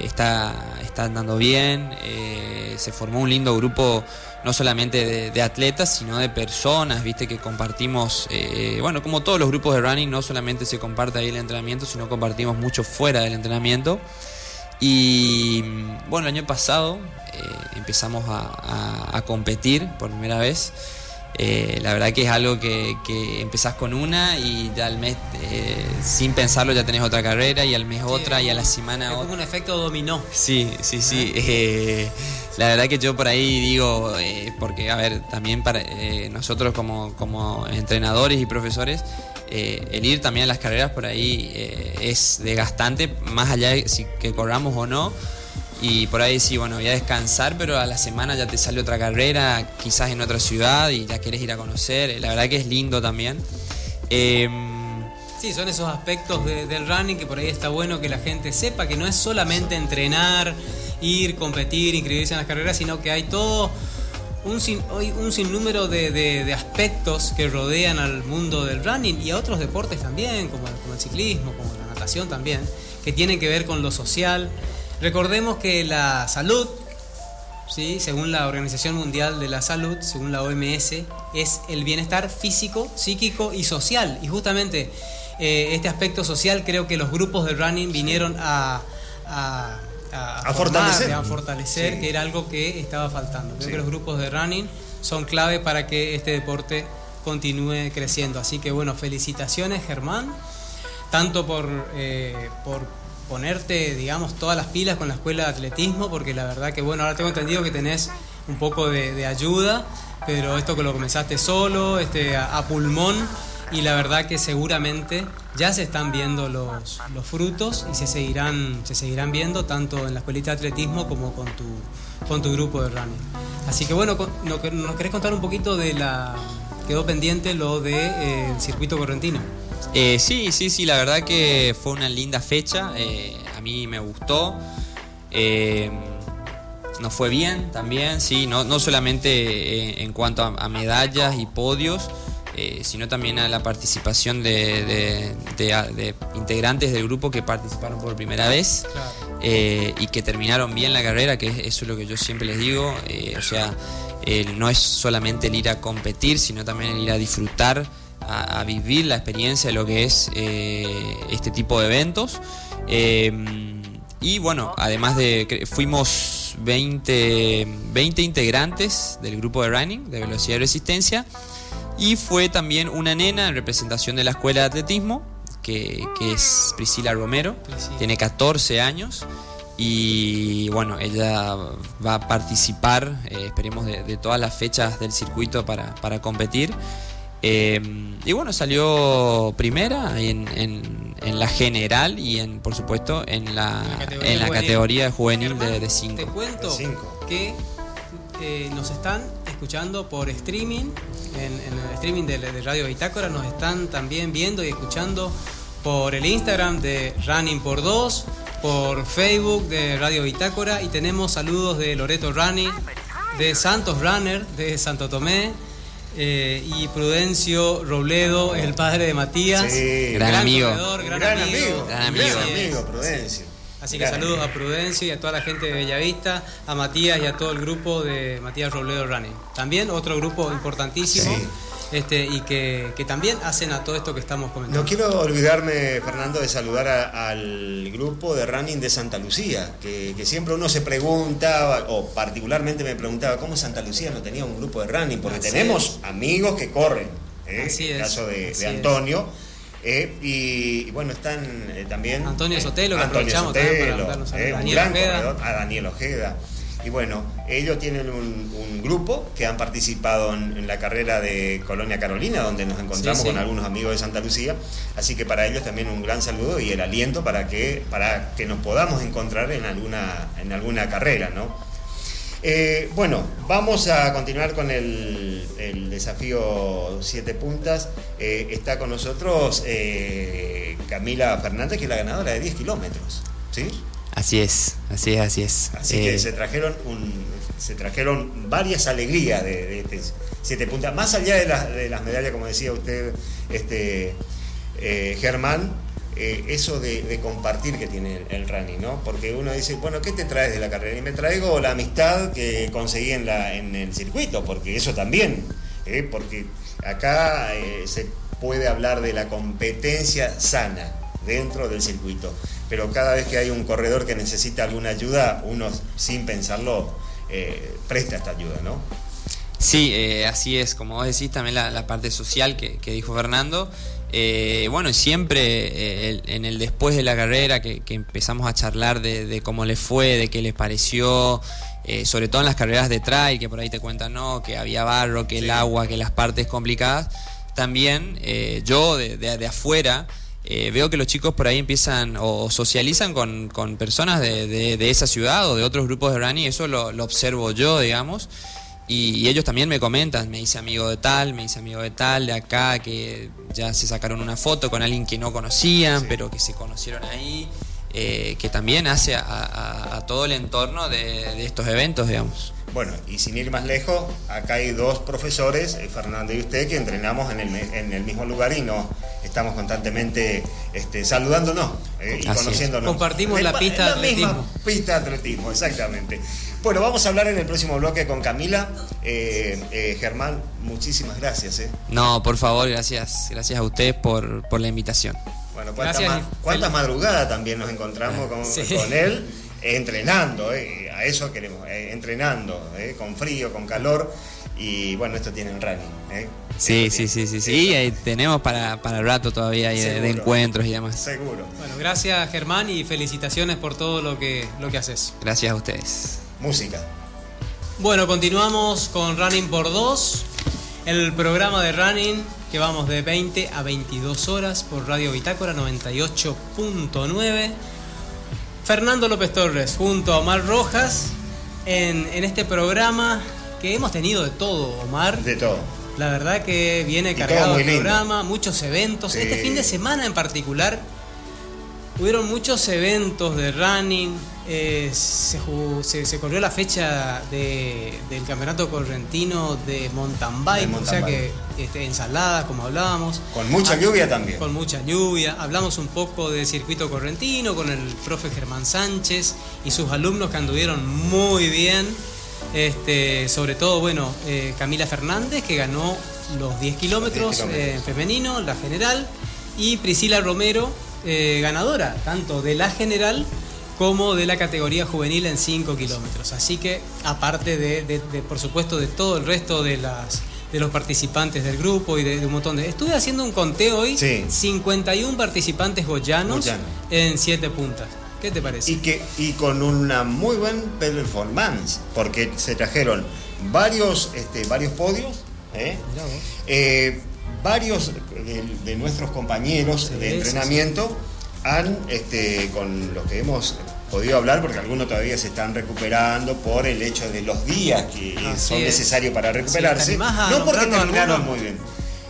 está, está, andando bien. Eh, se formó un lindo grupo no solamente de, atletas, sino de personas, viste, que compartimos, eh, bueno, como todos los grupos de running, no solamente se comparte ahí el entrenamiento, sino compartimos mucho fuera del entrenamiento. Y bueno, el año pasado eh, empezamos a, competir por primera vez. Eh, la verdad que es algo que, empezás con una y ya al mes, eh, sin pensarlo, ya tenés otra carrera y al mes otra y a la semana es otra. como un efecto dominó. Sí, sí, sí. la verdad que yo por ahí digo, porque a ver, también para nosotros como, como entrenadores y profesores, eh, el ir también a las carreras por ahí eh, es desgastante, más allá de si que corramos o no. Y por ahí sí, bueno, voy a descansar, pero a la semana ya te sale otra carrera, quizás en otra ciudad y ya quieres ir a conocer. La verdad que es lindo también. Em, sí, son esos aspectos del running que por ahí está bueno que la gente sepa que no es solamente entrenar, ir, competir, inscribirse en las carreras, sino que hay todo un, sin, un sinnúmero de, aspectos que rodean al mundo del running y a otros deportes también, como, el ciclismo, como la natación también, que tienen que ver con lo social. Recordemos que la salud, ¿sí? según la Organización Mundial de la Salud, según la OMS, es el bienestar físico, psíquico y social. Y justamente eh, este aspecto social creo que los grupos de running vinieron a a, fortalecer, a fortalecer que era algo que estaba faltando. Creo que los grupos de running son clave para que este deporte continúe creciendo. Así que bueno, felicitaciones Germán, tanto por, eh, por ponerte, digamos, todas las pilas con la escuela de atletismo, porque la verdad que bueno, ahora tengo entendido que tenés un poco de, ayuda, pero esto que lo comenzaste solo, este, a pulmón, y la verdad que seguramente ya se están viendo los, los, frutos y se seguirán, se seguirán viendo tanto en la escuelita de atletismo como con tu, con tu grupo de running. Así que bueno, ¿nos querés contar un poquito de la... quedó pendiente lo del de, eh, circuito correntino? Eh, sí, sí, sí, la verdad que fue una linda fecha, eh, a mí me gustó. nos fue bien también, sí, no, no solamente en cuanto a medallas y podios, eh, sino también a la participación de, integrantes del grupo que participaron por primera vez eh, y que terminaron bien la carrera, que eso es lo que yo siempre les digo, eh, o sea, no es solamente el ir a competir, sino también el ir a disfrutar, a, vivir la experiencia de lo que es este tipo de eventos. y bueno, además de fuimos 20, 20 integrantes del grupo de running, de velocidad y resistencia, y fue también una nena en representación de la escuela de atletismo, que, es Priscila Romero, tiene 14 años. Y bueno, ella va a participar, eh, esperemos, de, todas las fechas del circuito para, competir. Eh, y bueno, salió primera en, en, la general y en, por supuesto en la, en la categoría, juvenil de 5. Te cuento que eh, nos están escuchando por streaming en, el streaming de, Radio Bitácora, nos están también viendo y escuchando por el Instagram de Running por 2, por Facebook de Radio Bitácora y tenemos saludos de Loreto Running, de Santos Runner, de Santo Tomé. Eh, y Prudencio Robledo, el padre de Matías, gran, amigo. gran, amigo, gran amigo, Prudencio. Así que saludos a Prudencio y a toda la gente de Bellavista, a Matías y a todo el grupo de Matías Robledo Running. También otro grupo importantísimo. Este, y que, también hacen a todo esto que estamos comentando. No quiero olvidarme, Fernando, de saludar al grupo de running de Santa Lucía, que, siempre uno se pregunta, o particularmente me preguntaba, ¿cómo Santa Lucía no tenía un grupo de running? Porque tenemos amigos que corren, ¿eh? en el caso de, Antonio. Eh, y, bueno, están eh, también. Antonio Sotelo, que Antonio Sotelo, a, eh, Daniel Ojeda. a Daniel Ojeda. Y bueno, ellos tienen un, grupo que han participado en, la carrera de Colonia Carolina, donde nos encontramos con algunos amigos de Santa Lucía. Así que para ellos también un gran saludo y el aliento para que, para que nos podamos encontrar en alguna, en alguna carrera, ¿no? Eh, bueno, vamos a continuar con el, desafío Siete Puntas. Eh, está con nosotros eh, Camila Fernández, que es la ganadora de 10 kilómetros. ¿Sí? Así es, así es, así es. Así que se trajeron, un, se trajeron varias alegrías de, este, siete puntas. Más allá de, las- de las medallas, como decía usted, este, eh, Germán, eh, eso de, de compartir que tiene el, el running, ¿no? Porque uno dice, bueno, ¿qué te traes de la carrera? Y me traigo la amistad que conseguí en, la, en el circuito, porque eso también, ¿eh? porque acá eh, se puede hablar de la competencia sana dentro del circuito, pero cada vez que hay un corredor que necesita alguna ayuda, uno sin pensarlo eh, presta esta ayuda, ¿no? Sí, eh, así es, como vos decís, también la, la parte social que, que dijo Fernando. Eh, bueno, siempre eh, el- en el después de la carrera que, que empezamos a charlar de, de cómo les fue, de qué les pareció, sobre todo en las carreras de trail, que por ahí te cuentan, no, que había barro, que el agua, que las partes complicadas. También yo de, de- de afuera eh, veo que los chicos por ahí empiezan o socializan con, con personas de, de- de esa ciudad o de otros grupos de running, eso lo, lo observo yo, digamos. Y, y ellos también me comentan, me dice amigo de tal, me dice amigo de tal, de acá, que ya se sacaron una foto con alguien que no conocían, Sí. pero que se conocieron ahí, eh, que también hace a, a- a todo el entorno de, de estos eventos, digamos. Bueno, y sin ir más lejos, acá hay dos profesores, eh, Fernando y usted, que entrenamos en el, en el mismo lugar y nos estamos constantemente este, saludándonos eh, y Así es. conociéndonos. Compartimos la pista de misma atletismo. pista de atletismo, exactamente. Bueno, vamos a hablar en el próximo bloque con Camila. Eh, eh, Germán, muchísimas gracias. No, por favor, gracias, gracias a ustedes por, por la invitación. Bueno, cuántas Gracias, ma- y también nos encontramos con, Sí. con él entrenando, eh, a eso queremos, eh, entrenando, eh, con frío, con calor, y bueno, esto tiene el running. eh. Sí, sí, sí, sí, sí, ahí tenemos para, para el rato todavía ahí de, encuentros y demás. Seguro. Bueno, gracias Germán y felicitaciones por todo lo que, lo que haces. Gracias a ustedes. Música. Bueno, continuamos con Running por 2, el programa de Running que vamos de 20 a 22 horas por Radio Bitácora 98.9. Fernando López Torres junto a Omar Rojas en, en este programa que hemos tenido de todo, Omar. De todo. La verdad que viene cargado el lindo. programa, muchos eventos. Sí. Este fin de semana en particular hubieron muchos eventos de running. eh, se, jugó- se- se corrió la fecha de- del campeonato correntino de mountain bike, De mountain o sea bike. que este, ensaladas, como hablábamos. Con mucha Ah, lluvia también. Con mucha lluvia. Hablamos un poco del circuito correntino con el profe Germán Sánchez y sus alumnos que anduvieron muy bien. Este, sobre todo, bueno, eh, Camila Fernández que ganó los 10 kilómetros 10 kilómetros. eh, femenino, la general, y Priscila Romero, eh, ganadora tanto de la general como de la categoría juvenil en 5 kilómetros. Así que, aparte de, de- de, por supuesto, de todo el resto de las de los participantes del grupo y de, de un montón de... Estuve haciendo un conteo hoy, Sí. 51 participantes goyanos en 7 puntas. ¿Qué te parece? Y, que, y con una muy buen performance, porque se trajeron varios, este, varios podios, ¿eh? Eh, varios de, de nuestros compañeros Sí, de sí, entrenamiento han, este, con los que hemos podido hablar, porque algunos todavía se están recuperando por el hecho de los días que Así son es. necesarios para Así es. ¿Te recuperarse, a no porque terminaron muy bien.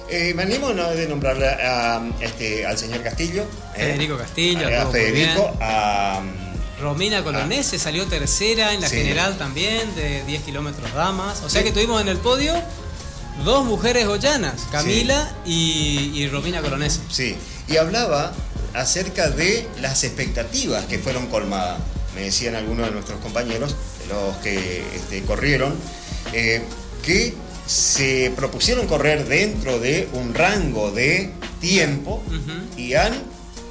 Eh, me animo ¿no? de nombrarle a, este, al señor Castillo, eh, Federico Castillo, a, muy Federico, bien. a Romina Colonese salió tercera en la. Sí. general también, de 10 kilómetros damas. O sea que tuvimos en el podio dos mujeres goyanas, Camila y, y Romina Colonese. Sí, y hablaba acerca de las expectativas que fueron colmadas. Me decían algunos de nuestros compañeros, los que este, corrieron, eh, que se propusieron correr dentro de un rango de tiempo y han,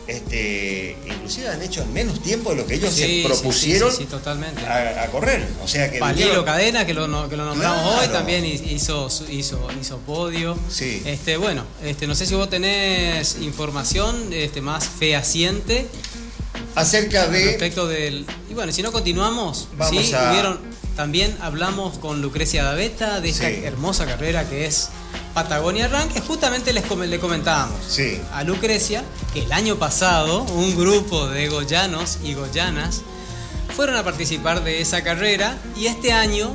este, inclusive han hecho en menos tiempo de lo que ellos Sí, se propusieron sí, sí, sí, totalmente. A, a correr. O sea que Palilo Cadena, que lo, no- que lo nombramos Claro. hoy, también hizo, hizo, hizo podio. Sí. Este, bueno, este, no sé si vos tenés información este, más fehaciente acerca de respecto del. Y bueno, si no continuamos, Vamos sí, a- hubieron, también hablamos con Lucrecia Daveta de esta hermosa carrera que es Patagonia Run, que justamente les le comentábamos Sí. a Lucrecia que el año pasado un grupo de goyanos y goyanas fueron a participar de esa carrera y este año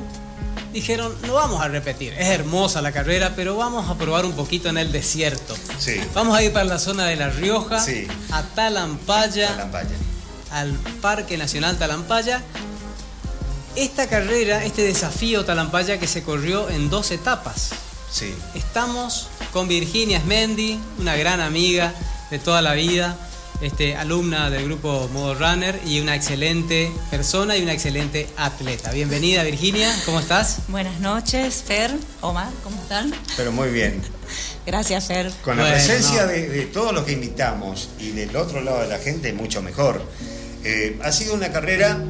dijeron, no vamos a repetir, es hermosa la carrera, pero vamos a probar un poquito en el desierto. Sí. Vamos a ir para la zona de La Rioja, Sí. a Talampaya, Talampaya. al Parque Nacional Talampaya. Esta carrera, este desafío Talampaya que se corrió en dos etapas. Sí. Estamos con Virginia Smendi, una gran amiga de toda la vida, este, alumna del grupo Modo Runner y una excelente persona y una excelente atleta. Bienvenida Virginia, ¿cómo estás? Buenas noches, Fer, Omar, ¿cómo están? Pero muy bien. Gracias, Fer. Con la Bueno, presencia no. de, de todos los que invitamos y del otro lado de la gente, mucho mejor. Eh, ha sido una carrera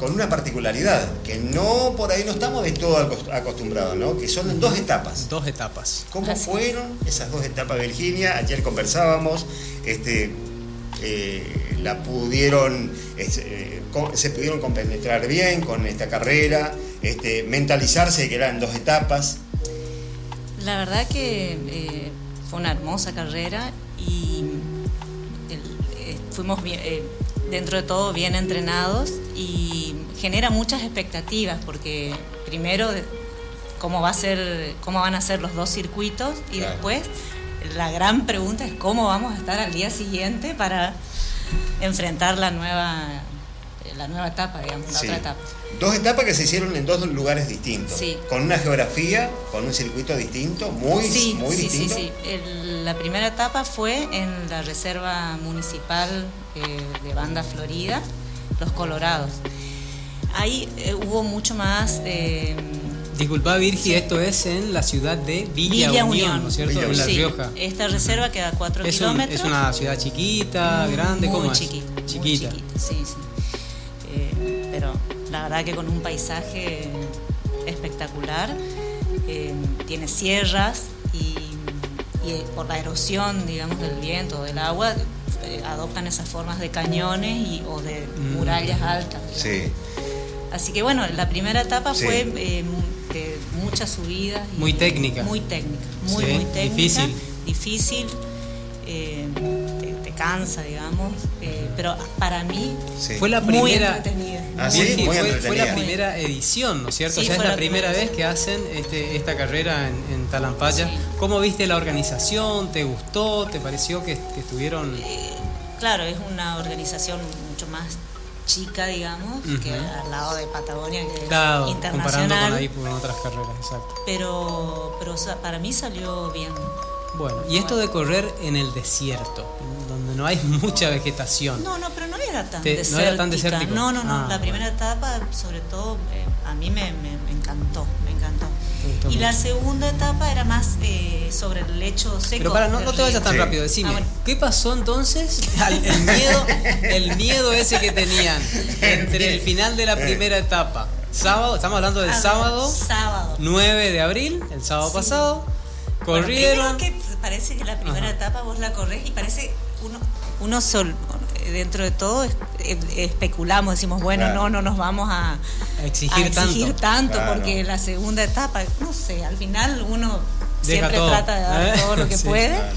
con una particularidad, que no por ahí no estamos de todo acos- acostumbrados, ¿no? Que son dos etapas. Dos etapas. ¿Cómo Así es. fueron esas dos etapas, Virginia? Ayer conversábamos, este, eh, la pudieron, eh, se pudieron compenetrar bien con esta carrera, este, mentalizarse de que eran dos etapas. La verdad que eh, fue una hermosa carrera y el- eh, fuimos bien- eh, dentro de todo bien entrenados y genera muchas expectativas porque primero cómo va a ser, cómo van a ser los dos circuitos y Claro. después la gran pregunta es cómo vamos a estar al día siguiente para enfrentar la nueva la nueva etapa, digamos, la Sí. otra etapa. Dos etapas que se hicieron en dos lugares distintos, Sí. con una geografía, con un circuito distinto, muy, sí, muy distinto. sí, sí. El- la primera etapa fue en la Reserva Municipal eh, de Banda Florida, Los Colorados. Ahí eh, hubo mucho más... eh, Disculpa Virgi, esto es en la ciudad de Villa, Villa Unión, Unión, ¿no es cierto? Villa en La sí, Rioja. Esta reserva queda a 4 Es, un- kilómetros. es una ciudad chiquita, grande, muy ¿cómo es? chiquita, muy Chiquita. chiquita, sí, sí. Eh, pero la verdad que con un paisaje espectacular, eh, tiene sierras y, y por la erosión, digamos, del viento, del agua, eh, adoptan esas formas de cañones y, o de Mm. murallas altas. digamos. Sí. Así que bueno, la primera etapa Sí. fue eh, de muchas subidas. y- Muy técnica. Muy técnica, muy, Sí, muy técnica. difícil. Difícil, eh, te, te cansa, digamos, eh, pero para mí sí. Fue la muy primera. entretenida. Ah, muy fue, la primera edición, ¿no es cierto? Sí, o sea, es la la primera primera vez que hacen este, esta carrera en, en Talampaya. Sí. ¿Cómo viste la organización? ¿Te gustó? ¿Te pareció que, que estuvieron.? Eh, claro, es una organización mucho más chica, digamos, que al lado de Patagonia, que Claro, es comparando internacional. con ahí con otras carreras, exacto. Pero, pero para mí salió bien. Bueno, y esto de correr en el desierto, donde no hay mucha vegetación. No, no, pero no era tan Te- no era tan desértico. No, no, no. Ah, la primera etapa, sobre todo, eh, a mí me, me- me encantó, me encantó. Y la segunda etapa era más eh, sobre el lecho seco. Pero para, no, te vayas tan Sí. rápido, decime, Ah, bueno. ¿qué pasó entonces? Al- el miedo, el miedo ese que tenían entre el final de la primera etapa, sábado, estamos hablando del A ver, sábado, Sábado. 9 de abril, el sábado Sí. pasado, Bueno, corrieron. primero que parece que la primera Ajá. etapa vos la corres y parece uno, uno sol, dentro de todo eh, especulamos, decimos, bueno, Claro. no, no nos vamos a, A exigir a exigir tanto. tanto, Claro. porque la segunda etapa, no sé, al final uno Deja siempre todo, trata de dar ¿eh? todo lo que Sí, puede. claro.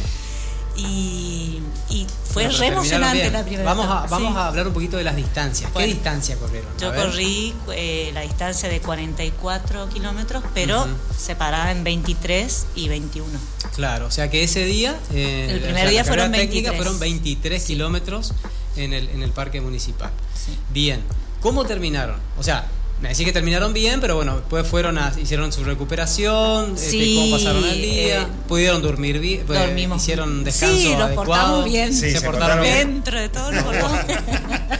Y, y fue Bueno, re emocionante bien. la primera Vamos a, etapa. vamos sí. a hablar un poquito de las distancias. ¿Qué Bueno. distancia corrieron? A Yo corrí eh, la distancia de 44 kilómetros, pero separada en 23 y 21. Claro, o sea que ese día. eh, El o primer sea, día fueron técnica 23. fueron 23 kilómetros en el, en el parque municipal. Sí. Bien, ¿cómo terminaron? O sea, me decís que terminaron bien, pero bueno, después fueron a, hicieron su recuperación, este, Sí, cómo pasaron el día, eh, pudieron dormir bien, pues, dormimos. hicieron descanso Sí, nos adecuado. portamos bien. Sí, se, se portaron bien. Dentro de todo nos portamos bien.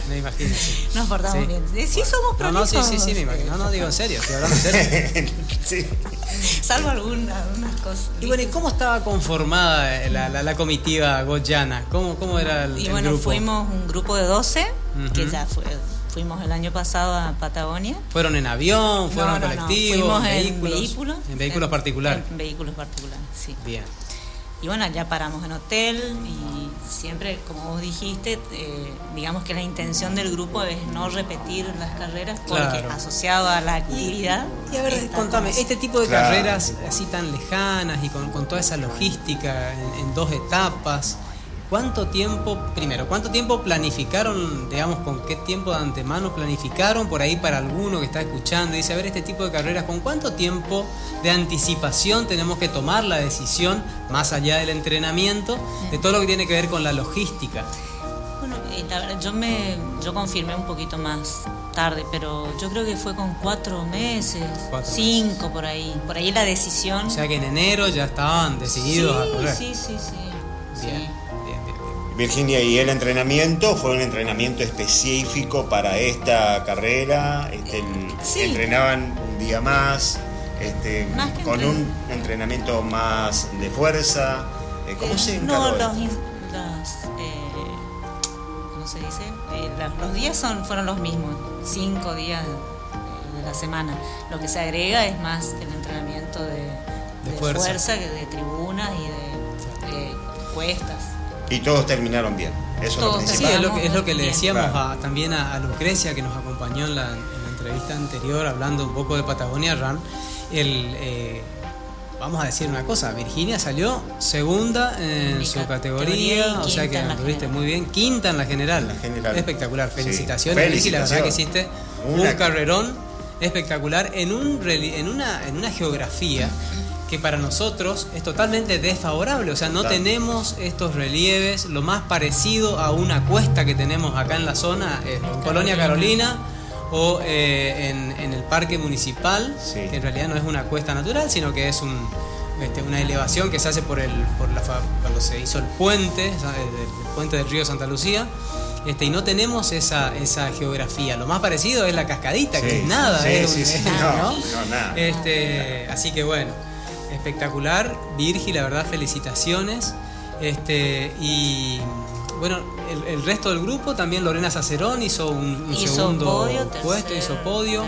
Me imagino, sí. Nos portamos Sí. bien. Sí, somos No, no, sí, sí, sí, me prolijos. imagino. No, no, digo en serio, estoy hablando en serio. sí. Salvo algunas, cosas. Y bueno, ¿y cómo estaba conformada la, la, la comitiva goyana? ¿Cómo, ¿Cómo era el, Y el bueno, grupo? fuimos un grupo de 12, que Ujú. ya fue, fuimos el año pasado a Patagonia. ¿Fueron en avión? ¿Fueron No, en no, no, colectivo? Fuimos en en vehículos. En vehículos particulares. En vehículos particulares, sí. Bien. Y bueno, ya paramos en hotel y siempre, como vos dijiste, eh, digamos que la intención del grupo es no repetir las carreras porque Claro. asociado a la actividad. Y a ver, contame, este tipo de Claro. carreras así tan lejanas y con, con toda esa logística en, en dos etapas, ¿cuánto tiempo, primero, cuánto tiempo planificaron, digamos, con qué tiempo de antemano planificaron por ahí para alguno que está escuchando y dice, a ver, este tipo de carreras, ¿con cuánto tiempo de anticipación tenemos que tomar la decisión, más allá del entrenamiento, de todo lo que tiene que ver con la logística? Bueno, eh, la verdad, yo me yo confirmé un poquito más tarde, pero yo creo que fue con cuatro meses, Cuatro cinco por ahí. Por ahí la decisión. O sea que en enero ya estaban decididos a correr. sí, sí, sí, sí. Bien, bien. Virginia, y el entrenamiento fue un entrenamiento específico para esta carrera. Este, el- Sí. Entrenaban un día más, este, Más con entren- un entrenamiento más de fuerza. Eh, ¿Cómo Eh, se No, los, los, eh, ¿cómo se dice? Eh, la- los días son, fueron los mismos, cinco días de, la semana. Lo que se agrega es más el entrenamiento de, de fuerza. que de tribunas y de, de cuestas. Y todos terminaron bien. Eso es lo principal. Sí, es lo que, es lo que le decíamos Claro. a- también a, a Lucrecia, que nos acompañó en la, en la entrevista anterior, hablando un poco de Patagonia Run. El, eh, vamos a decir una cosa, Virginia salió segunda en Mi su categoría o sea que quinta en la anduviste general. muy bien, quinta en la general. En la general. Espectacular, Sí. felicitaciones, Vicky, la verdad que hiciste Una- un carrerón espectacular en, un, en, una, en una geografía que para nosotros es totalmente desfavorable, o sea, no tenemos estos relieves, lo más parecido a una cuesta que tenemos acá en la zona es en Colonia Carolina o eh, en, en el parque municipal, Sí. que en realidad no es una cuesta natural, sino que es un, este, una elevación que se hace por el, por la, cuando se hizo el puente, el, el puente del río Santa Lucía. Este, y no tenemos esa, esa geografía. Lo más parecido es la cascadita, Sí, que es nada. sí, es sí, un- sí, es- no, ¿no? no, nada. Este, así que bueno, espectacular. Virgi, la verdad, felicitaciones. Este, y bueno, el, el resto del grupo, también Lorena Sacerón hizo un, un Hizo segundo podio, puesto, hizo podio.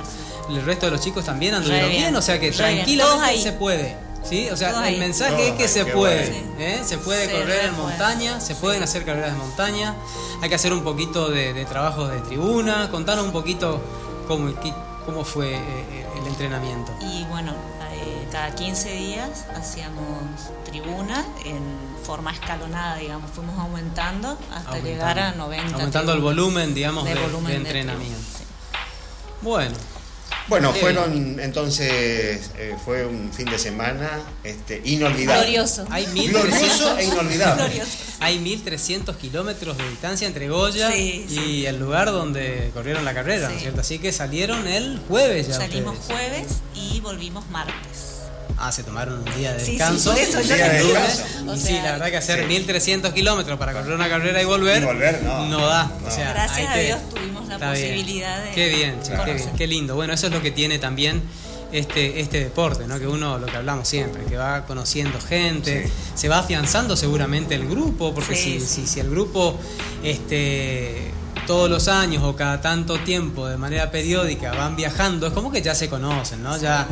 El resto de los chicos también anduvieron bien. bien, o sea que tranquilamente se puede. ¿sí? O sea, Todos el ahí. mensaje Todos es que ahí, se qué puede. bueno. ¿eh? Se puede Se correr re en montaña, se pueden hacer carreras de montaña. Hay que hacer un poquito de, de trabajos de tribuna. Contanos un poquito cómo, cómo fue eh, el entrenamiento. Y bueno, eh, cada 15 días hacíamos tribuna en forma escalonada, digamos, fuimos aumentando hasta Aumentando. llegar a 90. Aumentando el volumen, digamos, de, volumen de de entrenamiento. sí. Bueno, Bueno, fueron entonces, eh, fue un fin de semana este, inolvidable. Glorioso. hay Glorioso 1300, e inolvidable. Glorioso. hay 1300 kilómetros de distancia entre Goya Sí, y sí. el lugar donde corrieron la carrera, ¿no es cierto? Así que salieron el jueves ya Salimos ustedes. jueves y volvimos martes. Ah, se tomaron un día de Sí, sí, descanso. por eso yo digo. lunes. O Y sea, sí, la verdad que hacer sí. 1300 kilómetros para correr una carrera y volver, Y volver, no. da. No. O sea, Gracias a Dios tuvimos la bien. posibilidad de Qué bien, che, qué, bien, qué lindo. Bueno, eso es lo que tiene también este, este deporte, ¿no? Que uno, lo que hablamos siempre, que va conociendo gente, Sí. se va afianzando seguramente el grupo, porque Sí, si, sí. si, si el grupo este, todos los años o cada tanto tiempo, de manera periódica, van viajando, es como que ya se conocen, ¿no? Ya.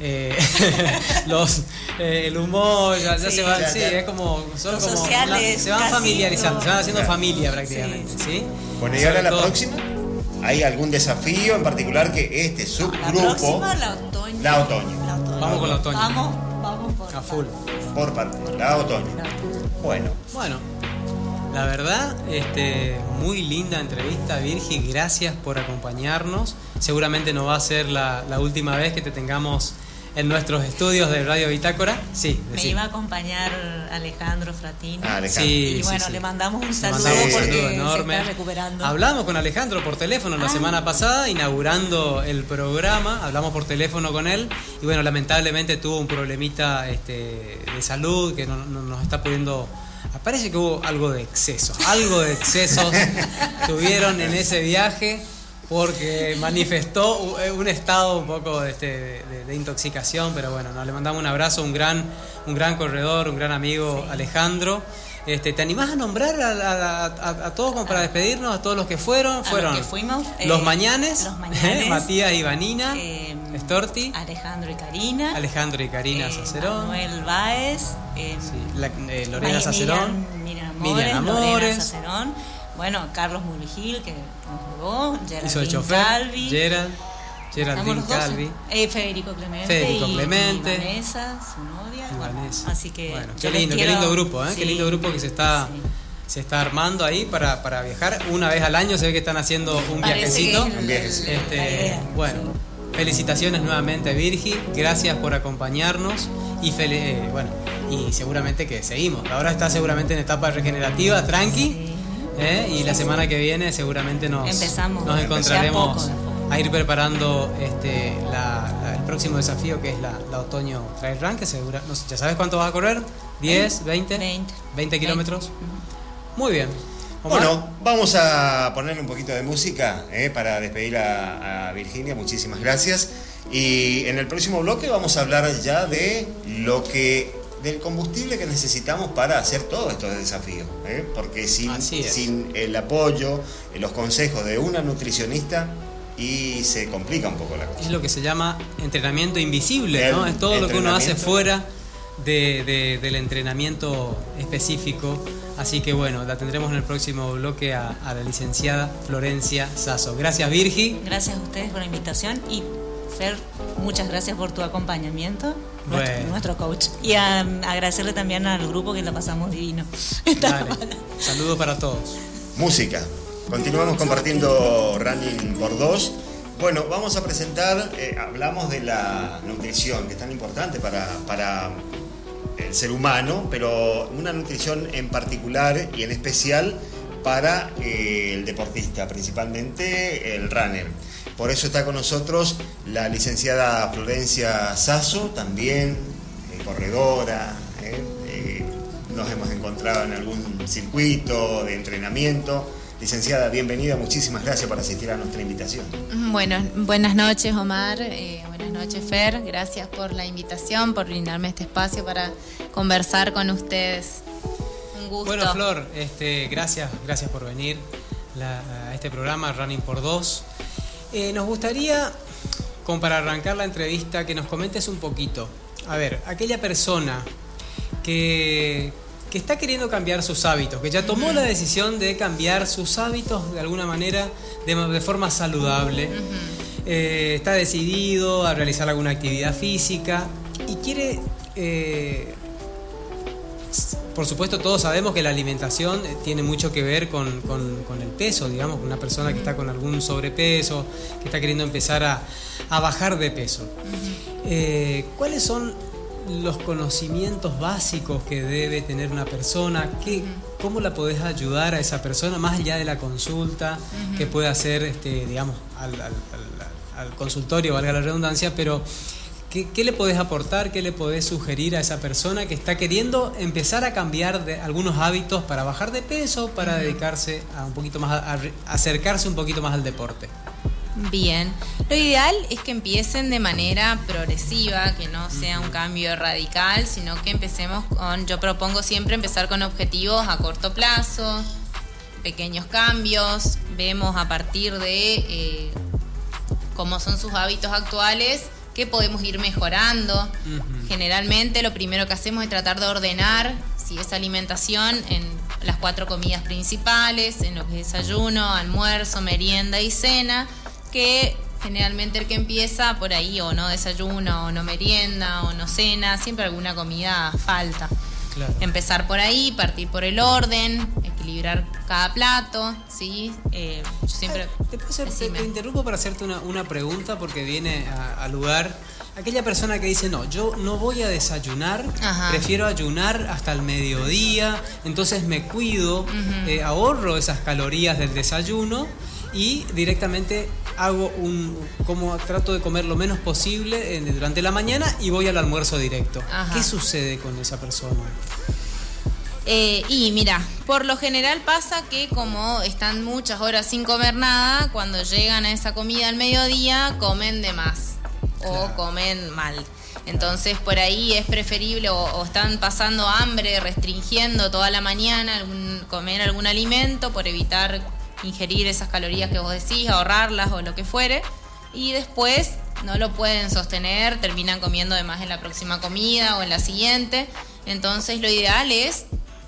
Eh, los eh, el humor ya, ya Sí. se va Ya, sí, ya. es como son Los como sociales, se van familiarizando se van haciendo Claro. familia prácticamente Sí, sí, Bueno, y ahora la todo- próxima, ¿hay algún desafío en particular que este La subgrupo, próxima, la otoño. La otoño. La otoño. Vamos con la otoño. Vamos, vamos por A full. por parte, la otoño? La otoño. Bueno, Bueno, la verdad, este, muy linda entrevista, Virgi. Gracias por acompañarnos. Seguramente no va a ser la, la última vez que te tengamos en nuestros estudios de Radio Bitácora. Sí, Me iba a acompañar Alejandro Fratini. Ah, Alejandro. Sí, y bueno, sí, sí. le mandamos un saludo mandamos un porque saludo se enorme. está recuperando. Hablamos con Alejandro por teléfono la Ah. semana pasada, inaugurando el programa. Hablamos por teléfono con él y bueno, lamentablemente tuvo un problemita este, de salud que no, no nos está pudiendo. Parece que hubo algo de exceso, algo de excesos tuvieron en ese viaje porque manifestó eh, un estado un poco este, de, de intoxicación, pero bueno, no, le mandamos un abrazo, un gran, un gran corredor, un gran amigo Alejandro. Este, ¿Te animás a nombrar a, a- a- a todos como para despedirnos, a todos los que fueron? los fueron que fuimos, los eh, mañanes, los Mañanes, Matías y Vanina, eh, Storti, Alejandro y Karina. Alejandro y Karina eh, Sacerón, Manuel Báez. eh, sí, la- eh, Lorena Sacerón, Miriam Amores, Miriam Lorena. Sacerón. Bueno, Carlos Muligil, que nos llevó. Geraldine chofer, Calvi. Gerald, Geraldine. Calvi. Eh, Federico Clemente. Federico y, Clemente. y Vanessa, su novia. Y bueno, Vanessa. así que. Bueno, qué lindo, qué lindo grupo, ¿eh? Qué lindo grupo que se está, sí. se está armando ahí para, para viajar. Una vez al año se ve que están haciendo un Parece viajecito. que es Un la Este, bueno, felicitaciones nuevamente Virgi, gracias por acompañarnos y fel- eh, bueno, y seguramente que seguimos. Ahora está seguramente en etapa regenerativa, tranqui. Sí. ¿Eh? y la semana que viene seguramente nos, Empezamos. nos encontraremos De a poco. a ir preparando este, la- la- el próximo desafío que es la, la Otoño Trail Run, que segura, no sé, ¿ya sabes cuánto vas a correr? ¿10, 20? 20. 20 kilómetros. Muy bien. Omar. Bueno, vamos a ponerle un poquito de música eh, para despedir a, a Virginia. Muchísimas gracias. Y en el próximo bloque vamos a hablar ya de lo que del combustible que necesitamos para hacer todos estos desafíos. eh, Porque sin, sin el apoyo, eh, los consejos de una nutricionista, y se complica un poco la cosa. Es lo que se llama entrenamiento invisible, ¿no? Es todo lo que uno hace fuera de- de- del entrenamiento específico. Así que bueno, la tendremos en el próximo bloque a, a la licenciada Florencia Sasso. Gracias Virgi. Gracias a ustedes por la invitación y Fer, muchas gracias por tu acompañamiento, nuestro, Bueno. nuestro coach. Y a- agradecerle también al grupo que la pasamos divino. Dale. Saludos para todos. Música. Continuamos compartiendo Running por dos. Bueno, vamos a presentar, eh, hablamos de la nutrición, que es tan importante para, para el ser humano, pero una nutrición en particular y en especial para eh, el deportista, principalmente el runner. Por eso está con nosotros la licenciada Florencia Sasso, también eh, corredora. eh, eh, nos hemos encontrado en algún circuito de entrenamiento. Licenciada, bienvenida, muchísimas gracias por asistir a nuestra invitación. Bueno, buenas noches Omar, eh, buenas noches Fer, gracias por la invitación, por brindarme este espacio para conversar con ustedes. Un gusto. Bueno Flor, este, gracias, gracias por venir la- a este programa Running por Dos. Eh, nos gustaría, como para arrancar la entrevista, que nos comentes un poquito. A ver, aquella persona que, que está queriendo cambiar sus hábitos, que ya tomó la decisión de cambiar sus hábitos de alguna manera, de, de forma saludable, eh, está decidido a realizar alguna actividad física y quiere... eh, por supuesto, todos sabemos que la alimentación eh, tiene mucho que ver con, con- con el peso, digamos, una persona que está con algún sobrepeso, que está queriendo empezar a, a bajar de peso. Eh, ¿Cuáles son los conocimientos básicos que debe tener una persona? ¿Qué, ¿Cómo la podés ayudar a esa persona más allá de la consulta que puede hacer, este, digamos, al, al- al- al consultorio, valga la redundancia, pero... ¿Qué, qué le podés aportar, qué le podés sugerir a esa persona que está queriendo empezar a cambiar de algunos hábitos para bajar de peso, para dedicarse a un poquito más, a, a re- acercarse un poquito más al deporte? Bien, lo ideal es que empiecen de manera progresiva, que no sea un cambio radical, sino que empecemos con, yo propongo siempre empezar con objetivos a corto plazo, pequeños cambios, vemos a partir de eh, cómo son sus hábitos actuales, qué podemos ir mejorando. Generalmente lo primero que hacemos es tratar de ordenar si esa alimentación en las cuatro comidas principales, en lo que es desayuno, almuerzo, merienda y cena, que generalmente el que empieza por ahí o no desayuno o no merienda o no cena, siempre alguna comida falta. Claro. Empezar por ahí, partir por el orden, equilibrar cada plato, ¿sí? Eh, yo siempre... ¿Te, hacer- te- te interrumpo para hacerte una, una pregunta porque viene al lugar. Aquella persona que dice, no, yo no voy a desayunar, Ajá. prefiero ayunar hasta el mediodía, entonces me cuido, eh, ahorro esas calorías del desayuno y directamente hago un, como trato de comer lo menos posible en- durante la mañana y voy al almuerzo directo. Ajá. ¿Qué sucede con esa persona? Eh, y mira, por lo general pasa que como están muchas horas sin comer nada, cuando llegan a esa comida al mediodía comen de más o Claro. comen mal. Entonces por ahí es preferible o, o están pasando hambre, restringiendo toda la mañana algún- comer algún alimento por evitar ingerir esas calorías que vos decís, ahorrarlas o lo que fuere. Y después no lo pueden sostener, terminan comiendo de más en la próxima comida o en la siguiente. Entonces lo ideal es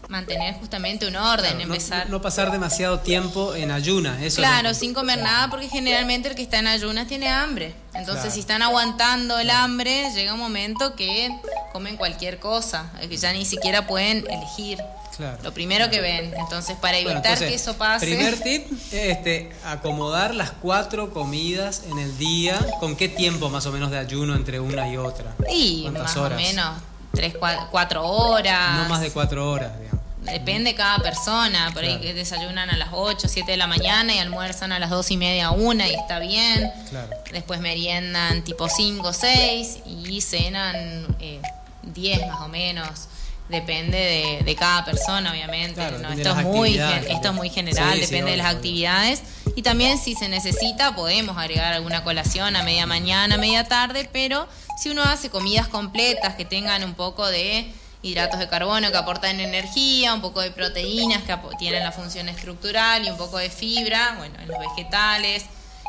mantener justamente un orden, Claro, empezar. no, pasar demasiado tiempo en ayuna. Eso es lo Claro, que- sin comer nada, porque generalmente el que está en ayunas tiene hambre. Entonces, Claro. si están aguantando el hambre, llega un momento que comen cualquier cosa, eh, que ya ni siquiera pueden elegir. Claro. Lo primero que ven. Entonces, para Bueno, evitar entonces, que eso pase. Primer tip, este, acomodar las cuatro comidas en el día. ¿Con qué tiempo más o menos de ayuno entre una y otra? Y ¿Cuántas más horas? o menos tres, cua- cuatro horas. No más de cuatro horas, digamos. Depende de cada persona, por ahí que desayunan a las 8, 7 de la mañana y almuerzan a las 2 y media, 1 y está bien. Claro. Después meriendan tipo 5, 6 y cenan eh, 10 más o menos. Depende de, de cada persona, obviamente. Esto, es muy, esto es muy general, Sí, sí, depende de las actividades. Y también si se necesita podemos agregar alguna colación a media mañana, media tarde, pero si uno hace comidas completas que tengan un poco de hidratos de carbono que aportan energía, un poco de proteínas que tienen la función estructural y un poco de fibra, bueno, en los vegetales,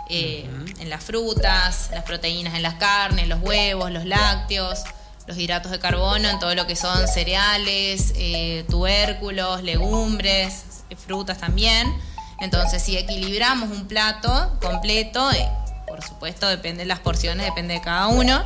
eh, en las frutas, las proteínas en las carnes, los huevos, los lácteos, los hidratos de carbono en todo lo que son cereales, eh, tubérculos, legumbres, eh, frutas también. Entonces, si equilibramos un plato completo, eh, por supuesto depende de las porciones, depende de cada uno,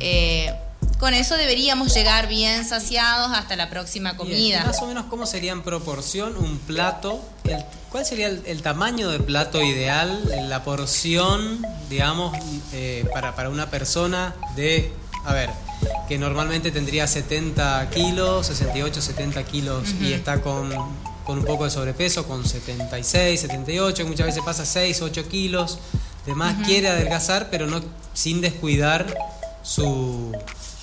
eh, con eso deberíamos llegar bien saciados hasta la próxima comida. ¿y Más o menos, ¿cómo sería en proporción un plato? El- ¿Cuál sería el, el tamaño de plato ideal, la porción, digamos, eh, para, para una persona de, a ver, que normalmente tendría 70 kilos, 68, 70 kilos y está con, con un poco de sobrepeso, con 76, 78, que muchas veces pasa 6, 8 kilos, de más quiere adelgazar, pero no sin descuidar su,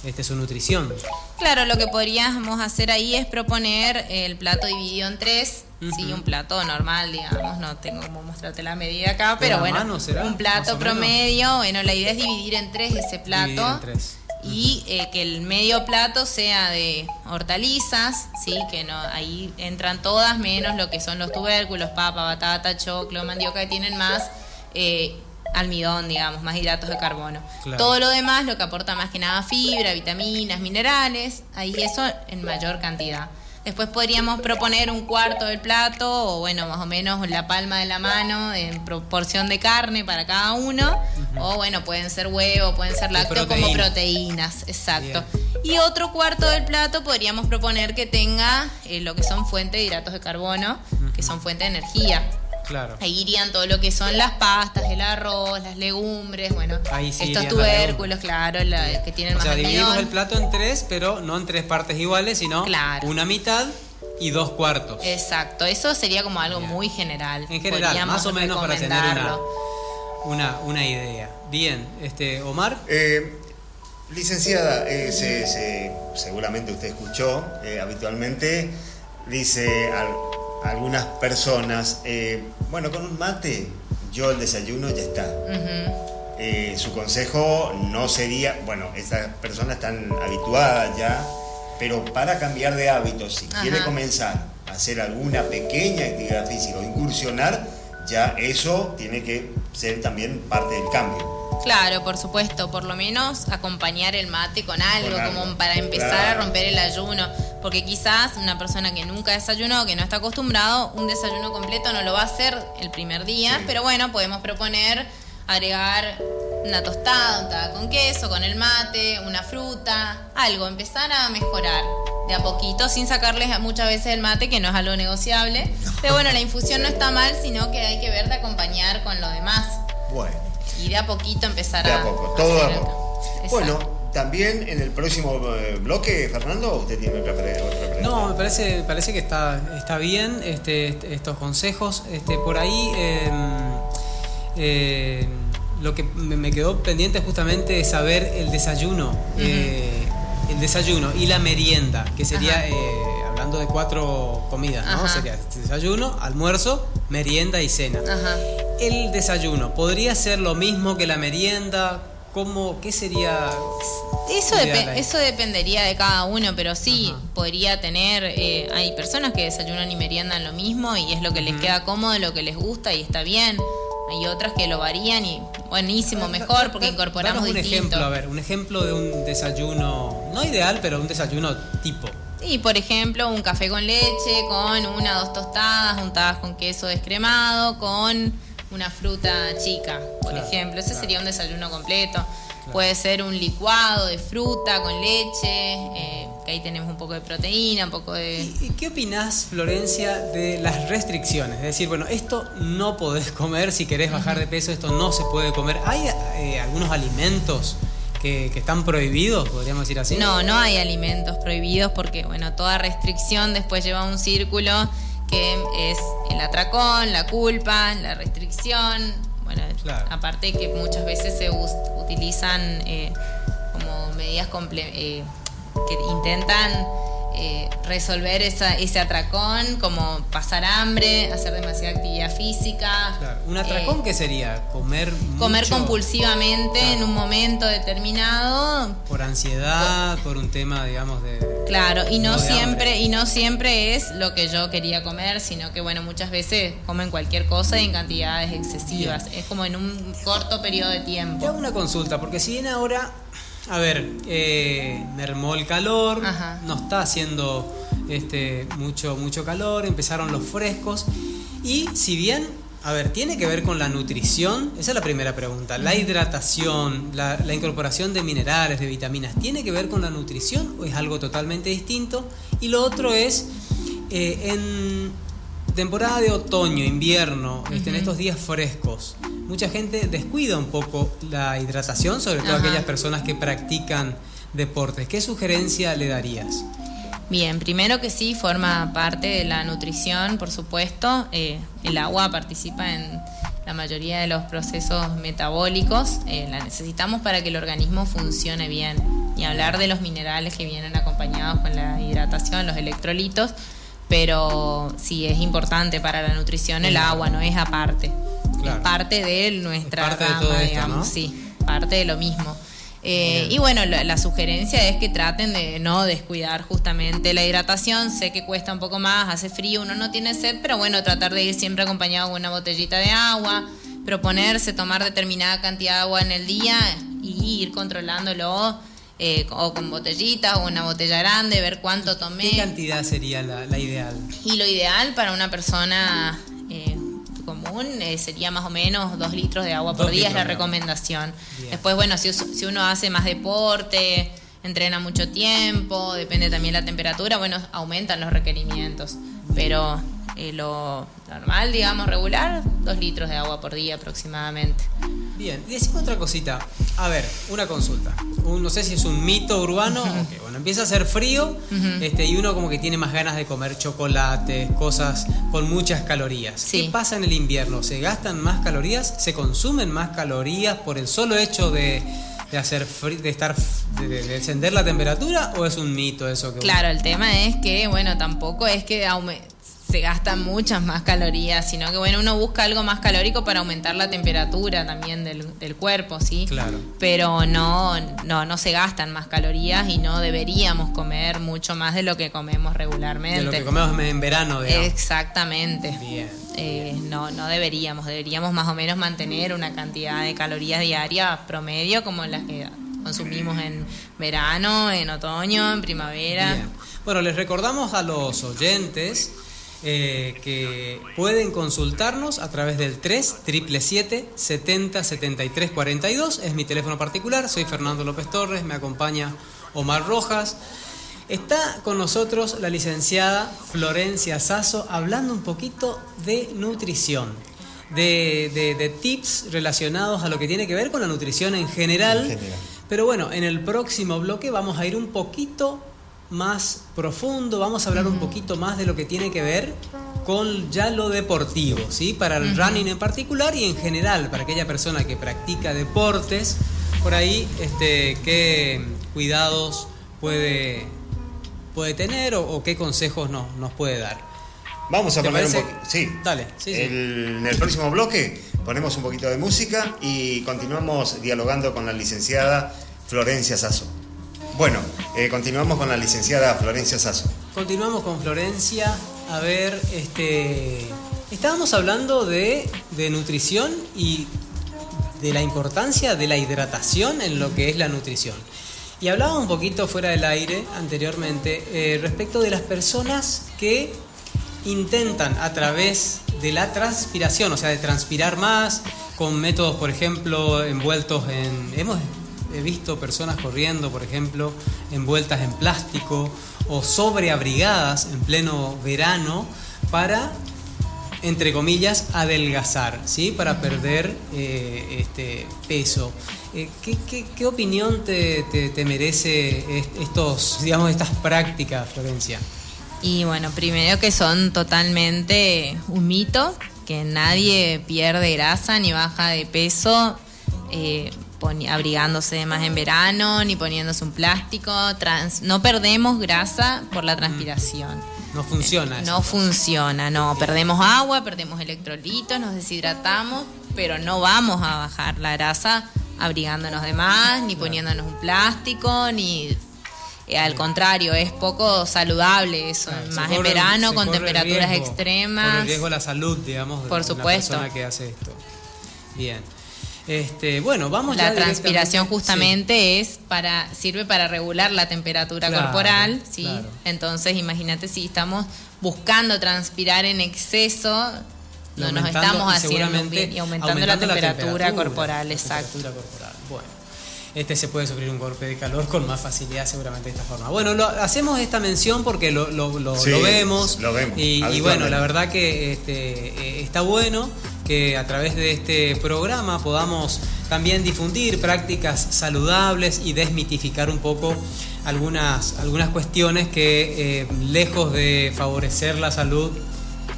este, su nutrición. Claro, lo que podríamos hacer ahí es proponer el plato dividido en tres, sí, un plato normal, digamos, no tengo como mostrarte la medida acá, pero ¿Una bueno, mano un plato promedio, bueno, la idea es dividir en tres ese plato Dividir en tres. Y eh, que el medio plato sea de hortalizas, sí, que no ahí entran todas menos lo que son los tubérculos, papa, batata, choclo, mandioca que tienen más eh, almidón, digamos, más hidratos de carbono. Claro. Todo lo demás, lo que aporta más que nada fibra, vitaminas, minerales, ahí eso en mayor cantidad. Después podríamos proponer un cuarto del plato o bueno, más o menos la palma de la mano en proporción de carne para cada uno. O bueno, pueden ser huevos, pueden ser lácteos como proteína. proteínas, exacto. Y otro cuarto del plato podríamos proponer que tenga eh, lo que son fuentes de hidratos de carbono, que son fuentes de energía. Claro. Ahí irían todo lo que son las pastas, el arroz, las legumbres, bueno, Ahí sí estos tubérculos, claro, la- que tienen O más sea, dividimos el plato en tres, pero no en tres partes iguales, sino Claro. una mitad y dos cuartos. Exacto, eso sería como algo Bien. muy general. En general, Podríamos más o menos para tener una, una, una idea. Bien, este Omar. Eh, licenciada, eh, se- se- seguramente usted escuchó, eh, habitualmente dice al- algunas personas, eh, bueno, con un mate, yo el desayuno ya está. Eh, su consejo no sería, bueno, estas personas están habituadas ya, pero para cambiar de hábitos, si Ajá. quiere comenzar a hacer alguna pequeña actividad física o incursionar, ya eso tiene que ser también parte del cambio. Claro, por supuesto, por lo menos acompañar el mate con algo, Con algo, como para empezar claro. a romper el ayuno, porque quizás una persona que nunca desayunó, que no está acostumbrado, un desayuno completo no lo va a hacer el primer día, Sí. pero bueno, podemos proponer agregar una tostada, con queso, con el mate, una fruta, algo, empezar a mejorar de a poquito, sin sacarles muchas veces el mate, que no es algo negociable, pero bueno, la infusión no está mal, sino que hay que ver de acompañar con lo demás. Bueno. Y de a poquito empezar De a. a poco, todo de a poco. Bueno, también en el próximo eh, bloque, Fernando, usted tiene otra pre- otra pregunta. No, me parece, me parece que está, está bien este, este- estos consejos. Este, por ahí eh, eh, lo que me quedó pendiente justamente es saber el desayuno. eh, el desayuno y la merienda, que sería, eh, hablando de cuatro comidas, ¿no? Ajá. Sería desayuno, almuerzo, merienda y cena. Ajá. El desayuno, ¿podría ser lo mismo que la merienda? ¿Cómo, ¿Qué sería? Eso, ahí? eso dependería de cada uno, pero sí, Ajá. podría tener. eh, hay personas que desayunan y meriendan lo mismo y es lo que les queda cómodo, lo que les gusta y está bien. Hay otras que lo varían y buenísimo, mejor porque incorporamos danos un distinto. ejemplo, a ver, un ejemplo de un desayuno, no ideal, pero un desayuno tipo. Y por ejemplo, un café con leche, con una o dos tostadas, untadas con queso descremado, con una fruta chica, por Claro, ejemplo. Ese claro. sería un desayuno completo. Puede ser un licuado de fruta con leche, eh, que ahí tenemos un poco de proteína, un poco de... ¿Y, qué opinás, Florencia, de las restricciones? Es decir, bueno, esto no podés comer, si querés bajar de peso, esto no se puede comer. ¿Hay eh, algunos alimentos que que, que están prohibidos, podríamos decir así. No, no hay alimentos prohibidos porque, bueno, toda restricción después lleva un círculo que es el atracón, la culpa, la restricción. Bueno, Claro. aparte que muchas veces se utilizan eh, como medidas comple- eh, que intentan eh, resolver esa- ese atracón, como pasar hambre, hacer demasiada actividad física. Claro. ¿Un atracón eh, qué sería? Comer Comer mucho compulsivamente Claro. en un momento determinado por ansiedad, por un tema, digamos, de... Claro, y no, siempre, hambre. y no siempre es lo que yo quería comer, sino que bueno, muchas veces comen cualquier cosa y en cantidades excesivas. Es como en un corto periodo de Te tiempo. hago una consulta, porque si bien ahora, a ver, eh, mermó el calor, Ajá. no está haciendo este, mucho, mucho calor, empezaron los frescos, y si bien, a ver, tiene que ver con la nutrición, esa es la primera pregunta, la hidratación, la, la incorporación de minerales, de vitaminas, ¿tiene que ver con la nutrición o es algo totalmente distinto? Y lo otro es, eh, en temporada de otoño, invierno, este, en estos días frescos, mucha gente descuida un poco la hidratación, sobre todo Ajá. aquellas personas que practican deportes. ¿Qué sugerencia le darías? Bien, primero que sí, forma parte de la nutrición, por supuesto. Eh, el agua participa en la mayoría de los procesos metabólicos. Eh, la necesitamos para que el organismo funcione bien. Y hablar de los minerales que vienen acompañados con la hidratación, los electrolitos. Pero sí es importante para la nutrición el agua, no es aparte. Claro. Es parte de nuestra Es parte de todo esto, digamos, ¿no? sí, parte de lo mismo. Eh, y bueno, la, la sugerencia es que traten de no descuidar justamente la hidratación. Sé que cuesta un poco más, hace frío, uno no tiene sed, pero bueno, tratar de ir siempre acompañado con una botellita de agua, proponerse tomar determinada cantidad de agua en el día y ir controlándolo eh, o con botellitas o una botella grande, ver cuánto tomé. ¿Qué cantidad sería la, la ideal? Y lo ideal para una persona eh, común eh, sería más o menos dos litros de agua por día, es la recomendación. Bien. Después, bueno, si, si uno hace más deporte, entrena mucho tiempo, depende también la temperatura, bueno, aumentan los requerimientos. Pero eh, lo normal, digamos, regular, dos litros de agua por día aproximadamente. Bien, y decime otra cosita. A ver, una consulta. Un- no sé si es un mito urbano. bueno, empieza a hacer frío este, y uno como que tiene más ganas de comer chocolates, cosas con muchas calorías. Sí. ¿Qué pasa en el invierno? ¿Se gastan más calorías? ¿Se consumen más calorías por el solo hecho de, de hacer de estar de, de descender la temperatura o es un mito eso que Claro, el tema es que, bueno, tampoco es que aume- se gastan muchas más calorías, sino que, bueno, uno busca algo más calórico para aumentar la temperatura también del, del cuerpo, ¿sí? Claro. Pero no, no, no se gastan más calorías y no deberíamos comer mucho más de lo que comemos regularmente. de lo que comemos en verano, digamos. Exactamente. Bien. Eh, no, no deberíamos, deberíamos más o menos mantener una cantidad de calorías diarias promedio como las que consumimos en verano, en otoño, en primavera. Bien. Bueno, les recordamos a los oyentes eh, que pueden consultarnos a través del 3 70 73 42. Es mi teléfono particular. Soy Fernando López Torres. Me acompaña Omar Rojas. Está con nosotros la licenciada Florencia Sasso hablando un poquito de nutrición. De, de- de tips relacionados a lo que tiene que ver con la nutrición en general. En general. Pero bueno, en el próximo bloque vamos a ir un poquito más profundo, vamos a hablar un poquito más de lo que tiene que ver con ya lo deportivo, ¿sí? Para el running en particular y en general, para aquella persona que practica deportes, por ahí, este, qué cuidados puede, puede tener o, o qué consejos nos, nos puede dar. Vamos a ¿Te poner un poquito. Sí. Dale, sí, en el próximo bloque ponemos un poquito de música y continuamos dialogando con la licenciada Florencia Sasso. Bueno, eh, continuamos con la licenciada Florencia Sasso. Continuamos con Florencia. A ver, este. Estábamos hablando de, de nutrición y de la importancia de la hidratación en lo que es la nutrición. Y hablaba un poquito fuera del aire anteriormente eh, respecto de las personas que intentan a través de la transpiración, o sea, de transpirar más, con métodos, por ejemplo, envueltos en... Hemos he visto personas corriendo, por ejemplo, envueltas en plástico o sobreabrigadas en pleno verano para entre comillas, adelgazar, ¿sí? Para perder eh, este peso. Eh, ¿qué, opinión te, te, te, merece estos, digamos, estas prácticas, Florencia? Y bueno, primero que son totalmente un mito, que nadie pierde grasa ni baja de peso eh, abrigándose más en verano, ni poniéndose un plástico. Trans no perdemos grasa por la transpiración. No funciona. No funciona, no. Perdemos agua, perdemos electrolitos, nos deshidratamos, pero no vamos a bajar la grasa abrigándonos de más, ni poniéndonos un plástico, ni eh, al contrario, es poco saludable eso, más en verano con temperaturas extremas. Por el riesgo de la salud, digamos, por de supuesto. la persona que hace esto. Bien. Este, bueno, vamos La transpiración justamente es para sirve para regular la temperatura corporal, ¿sí? Entonces, imagínate si estamos buscando transpirar en exceso, no nos estamos haciendo bien y aumentando, la, temperatura corporal, exacto. Bueno este se puede sufrir un golpe de calor con más facilidad seguramente de esta forma. Bueno, lo, hacemos esta mención porque lo, lo, lo, vemos. Lo vemos. Y, bueno, la verdad que este, eh, está bueno que a través de este programa podamos también difundir prácticas saludables y desmitificar un poco algunas, algunas cuestiones que eh, lejos de favorecer la salud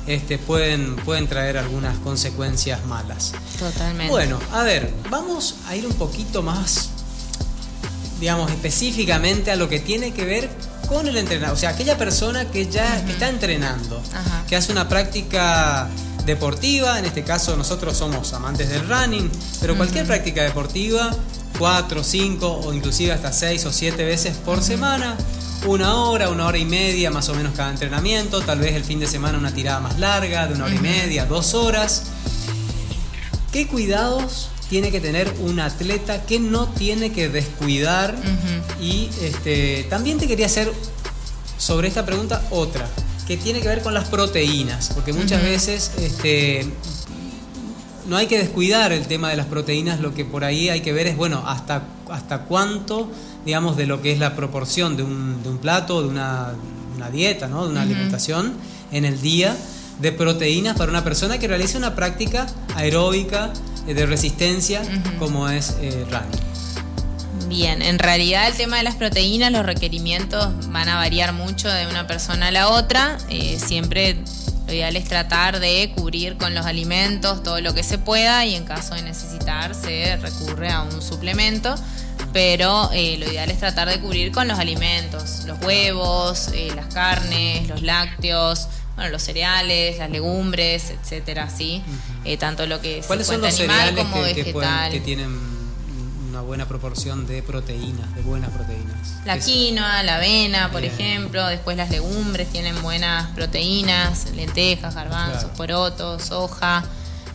este, pueden, pueden traer algunas consecuencias malas. Totalmente. Bueno, a ver, vamos a ir un poquito más digamos, específicamente a lo que tiene que ver con el entrenador. O sea, aquella persona que ya está entrenando, que hace una práctica deportiva, en este caso nosotros somos amantes del running, pero cualquier práctica deportiva, cuatro, cinco o inclusive hasta seis o siete veces por semana, una hora, una hora y media más o menos cada entrenamiento, tal vez el fin de semana una tirada más larga, de una hora y media, dos horas. ¿Qué cuidados tiene que tener un atleta que no tiene que descuidar. Y este, también te quería hacer sobre esta pregunta otra, que tiene que ver con las proteínas, porque muchas veces este, no hay que descuidar el tema de las proteínas, lo que por ahí hay que ver es, bueno, hasta, hasta cuánto, digamos, de lo que es la proporción de un, de un plato, de una, dieta, ¿no? de una alimentación en el día de proteínas para una persona que realice una práctica aeróbica eh, de resistencia como es eh, running. Bien, en realidad el tema de las proteínas, los requerimientos van a variar mucho de una persona a la otra. Eh, siempre lo ideal es tratar de cubrir con los alimentos todo lo que se pueda y en caso de necesitar se recurre a un suplemento. Pero lo ideal es tratar de cubrir con los alimentos, los huevos, las carnes, los lácteos, bueno, los cereales, las legumbres, etcétera, ¿sí? Eh, tanto lo que ¿Cuáles son los animal como que, vegetal. Que, tienen una buena proporción de proteínas, de buenas proteínas? La quinoa, la avena, por ejemplo, después las legumbres tienen buenas proteínas, lentejas, garbanzos, porotos, soja.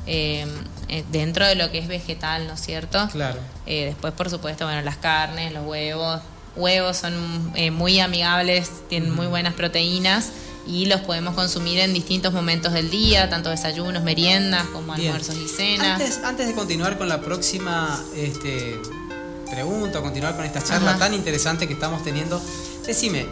Eh, eh, dentro de lo que es vegetal, ¿no es cierto? Claro. después, por supuesto, bueno, las carnes, los huevos. Huevos son muy amigables, tienen muy buenas proteínas y los podemos consumir en distintos momentos del día, tanto desayunos, meriendas como almuerzos y cenas. Antes, de continuar con la próxima este, pregunta, continuar con esta charla tan interesante que estamos teniendo, decime,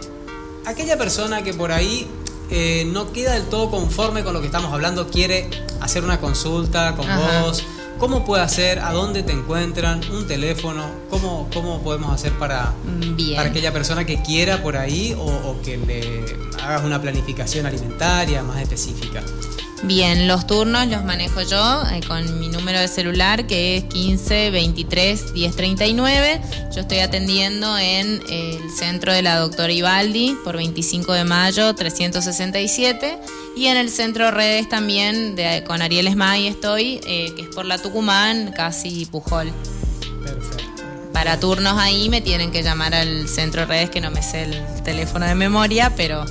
aquella persona que por ahí eh, no queda del todo conforme con lo que estamos hablando, quiere hacer una consulta con vos, ¿Cómo puede hacer? ¿A dónde te encuentran? ¿Un teléfono? ¿Cómo, cómo podemos hacer para, para aquella persona que quiera por ahí o, que le hagas una planificación alimentaria más específica? Bien, los turnos los manejo yo eh, con mi número de celular que es 15 23 10 39. Yo estoy atendiendo en el centro de la doctora Ibaldi por 25 de mayo 367 y en el centro redes también de, con Ariel Esmay estoy, eh, que es por la Tucumán, casi Pujol. Perfecto. Para turnos ahí me tienen que llamar al centro redes que no me sé el teléfono de memoria, pero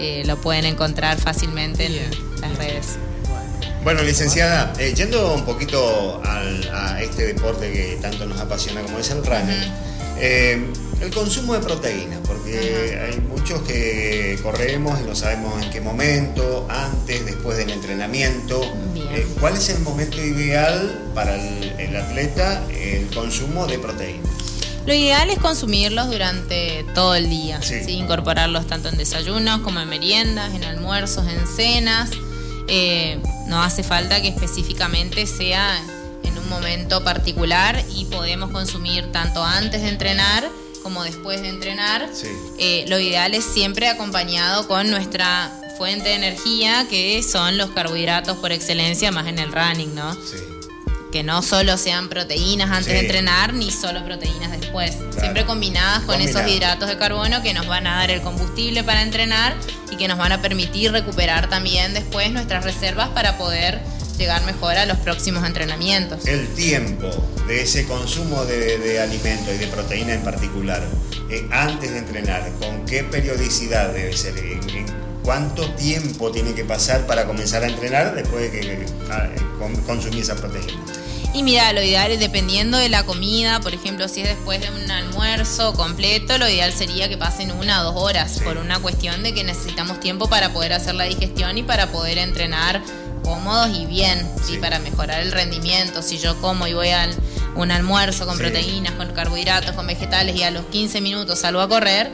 eh, lo pueden encontrar fácilmente en las redes. Bueno, licenciada, eh, yendo un poquito a este deporte que tanto nos apasiona como es el running, eh, el consumo de proteínas, porque hay muchos que corremos y no sabemos en qué momento, antes, después del entrenamiento. ¿Cuál es el momento ideal para el atleta el consumo de proteínas? Lo ideal es consumirlos durante todo el día, incorporarlos tanto en desayunos como en meriendas, en almuerzos, en cenas. Eh, No hace falta que específicamente sea en un momento particular y podemos consumir tanto antes de entrenar como después de entrenar. Eh, lo ideal es siempre acompañado con nuestra fuente de energía, que son los carbohidratos por excelencia, más en el running, ¿no? Sí. Que no solo sean proteínas antes de entrenar, ni solo proteínas después. Siempre combinadas con esos hidratos de carbono que nos van a dar el combustible para entrenar y que nos van a permitir recuperar también después nuestras reservas para poder llegar mejor a los próximos entrenamientos. El tiempo de ese consumo de, de alimento y de proteína en particular, eh, antes de entrenar, ¿con qué periodicidad debe ser? ¿Cuánto tiempo tiene que pasar para comenzar a entrenar después de que, ah, consumir esa proteína? Y mira, lo ideal es dependiendo de la comida, por ejemplo, si es después de un almuerzo completo, lo ideal sería que pasen una o dos horas, por una cuestión de que necesitamos tiempo para poder hacer la digestión y para poder entrenar cómodos y bien, sí. para mejorar el rendimiento. Si yo como y voy a un almuerzo con proteínas, con carbohidratos, con vegetales y a los 15 minutos salgo a correr,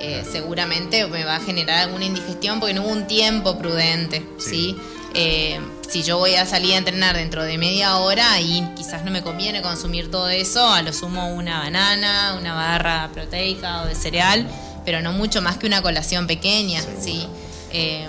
eh, seguramente me va a generar alguna indigestión porque no hubo un tiempo prudente, ¿sí? Eh, si yo voy a salir a entrenar dentro de media hora y quizás no me conviene consumir todo eso, a lo sumo una banana, una barra proteica o de cereal, pero no mucho más que una colación pequeña, ¿sí? Eh,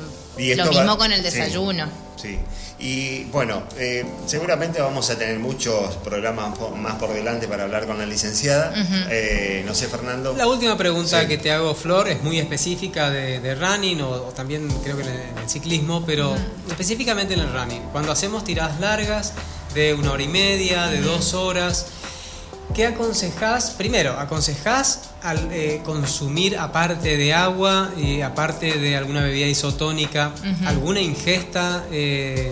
lo mismo con el desayuno. Sí. Y bueno, eh, seguramente vamos a tener muchos programas más por delante para hablar con la licenciada. Eh, no sé, Fernando. La última pregunta que te hago, Flor, es muy específica de, running o, también creo que en el, ciclismo, pero específicamente en el running. Cuando hacemos tiradas largas de una hora y media, de dos horas, ¿Qué aconsejás? Primero, ¿aconsejás al, eh, consumir aparte de agua y aparte de alguna bebida isotónica, alguna ingesta eh,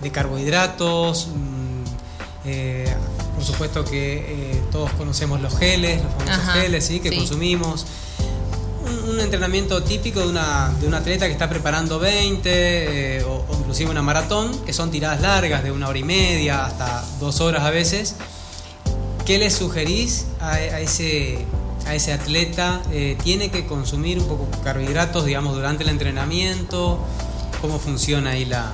de carbohidratos? Mm, eh, por supuesto que todos conocemos los geles, los famosos geles ¿sí? que consumimos. Un, entrenamiento típico de, una, de un atleta que está preparando 20 o, o inclusive una maratón, que son tiradas largas de una hora y media hasta dos horas a veces ¿Qué le sugerís a, ese, a ese atleta? Eh, ¿Tiene que consumir un poco carbohidratos, digamos, durante el entrenamiento? ¿Cómo funciona ahí la...?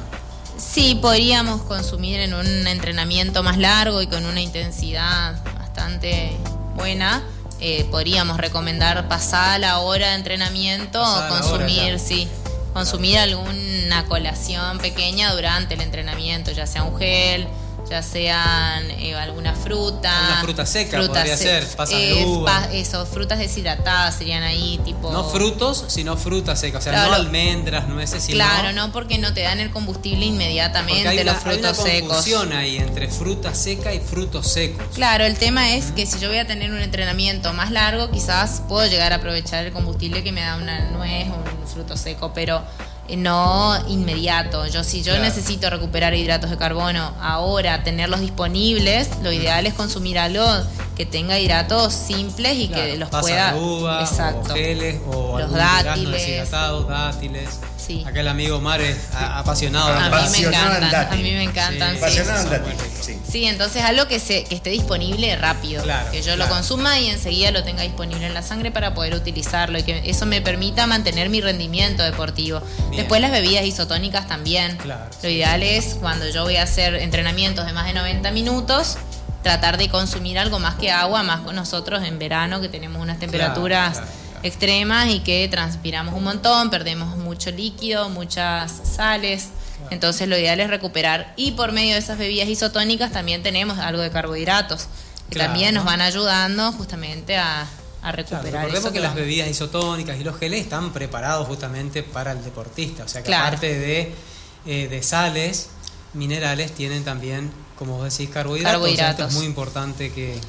Sí, podríamos consumir en un entrenamiento más largo y con una intensidad bastante buena. Eh, podríamos recomendar pasar la hora de entrenamiento o consumir, sí, consumir alguna colación pequeña durante el entrenamiento, ya sea un gel, ya sean eh, alguna fruta. Una fruta seca podría ser, pasas de uva. eso, frutas deshidratadas serían ahí, tipo. No frutos, sino frutas secas, o sea, no almendras, nueces, sino. Claro, no, porque no te dan el combustible inmediatamente hay los frutos hay una confusión ahí entre fruta seca y frutos secos. Claro, el tema es que si yo voy a tener un entrenamiento más largo, quizás puedo llegar a aprovechar el combustible que me da una nuez o un fruto seco, pero no inmediato. Yo si yo necesito recuperar hidratos de carbono ahora, tenerlos disponibles, lo ideal es consumir algo que tenga hidratos simples y que los pueda uva, exacto. O geles o los dátiles, dátiles. Acá el amigo Mar es apasionado. A, mí me encantan, a mí me encantan. Sí, sí, entonces algo que, se, que esté disponible rápido. que yo lo consuma y enseguida lo tenga disponible en la sangre para poder utilizarlo y que eso me permita mantener mi rendimiento deportivo. Después las bebidas isotónicas también. Lo ideal es cuando yo voy a hacer entrenamientos de más de 90 minutos, tratar de consumir algo más que agua, más con nosotros en verano que tenemos unas temperaturas extremas y que transpiramos un montón, perdemos mucho líquido, muchas sales. Entonces lo ideal es recuperar. Y por medio de esas bebidas isotónicas también tenemos algo de carbohidratos, que también nos van ayudando justamente a, recuperar. Claro, recordemos que, las bebidas isotónicas y los geles están preparados justamente para el deportista. O sea que aparte de, eh, de sales, minerales, tienen también, como vos decís, carbohidratos. carbohidratos. es muy importante que,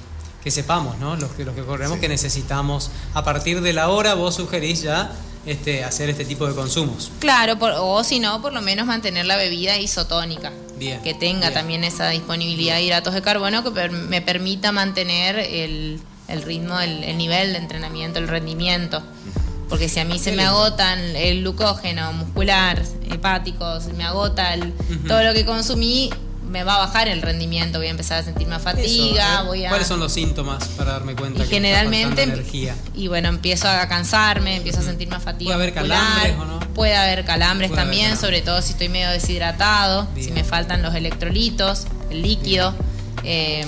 que sepamos, ¿no? Los que, los que corremos que necesitamos, a partir de la hora vos sugerís ya este, hacer este tipo de consumos. Claro, o si no, por lo menos mantener la bebida isotónica. Bien, que tenga también esa disponibilidad de hidratos de carbono que me permita mantener el, ritmo, el, nivel de entrenamiento, el rendimiento. Porque si a mí se me agotan el glucógeno muscular, hepático, se me agota todo lo que consumí, me va a bajar el rendimiento, voy a empezar a sentir más fatiga, Eso, ¿eh? voy a... ¿Cuáles son los síntomas para darme cuenta Y que me está generalmente, energía? y bueno, empiezo a cansarme, empiezo a sentir más fatiga. ¿Puede haber calambres o no? Puede haber calambres Puede también, sobre todo si estoy medio deshidratado, si me faltan los electrolitos, el líquido. eh,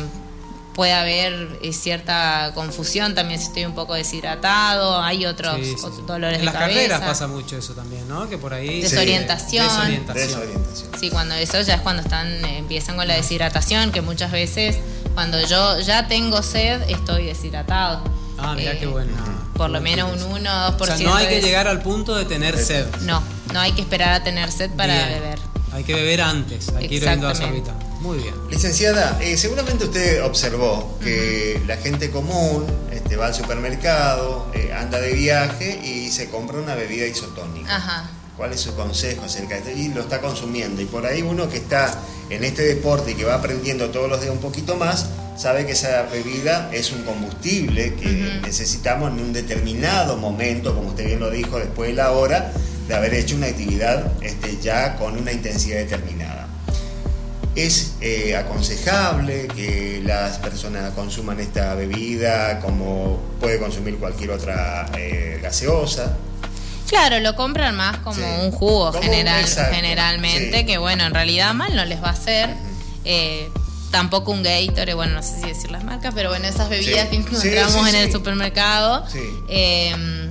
puede haber eh, cierta confusión también si estoy un poco deshidratado. Hay otros, Sí, sí, otros sí. dolores En de las cabeza. carreras pasa mucho eso también, ¿no? Que por ahí... Desorientación. Desorientación. Desorientación. Sí, cuando eso ya es cuando están eh, empiezan con la deshidratación, que muchas veces cuando yo ya tengo sed estoy deshidratado. Ah, mira Eh, qué bueno. Por lo menos un 1 o 2%. O sea, no hay que de- llegar al punto de tener sed. No, no hay que esperar a tener sed para Bien. beber. Hay que beber antes, hay que ir viendo sorbita. Muy bien. Licenciada, eh, seguramente usted observó que la gente común este, va al supermercado, eh, anda de viaje y se compra una bebida isotónica. Ajá. ¿Cuál es su consejo acerca de esto? Y lo está consumiendo. Y por ahí uno que está en este deporte y que va aprendiendo todos los días un poquito más, sabe que esa bebida es un combustible que necesitamos en un determinado momento, como usted bien lo dijo, después de la hora de haber hecho una actividad este, ya con una intensidad determinada. Es eh, aconsejable que las personas consuman esta bebida como puede consumir cualquier otra eh, gaseosa. Claro, lo compran más como Sí. un jugo Como- general, generalmente, sí. que bueno, en realidad mal no les va a hacer. Eh, tampoco un Gatorade, bueno, no sé si decir las marcas, pero bueno, esas bebidas Sí. que encontramos en el supermercado Sí. eh,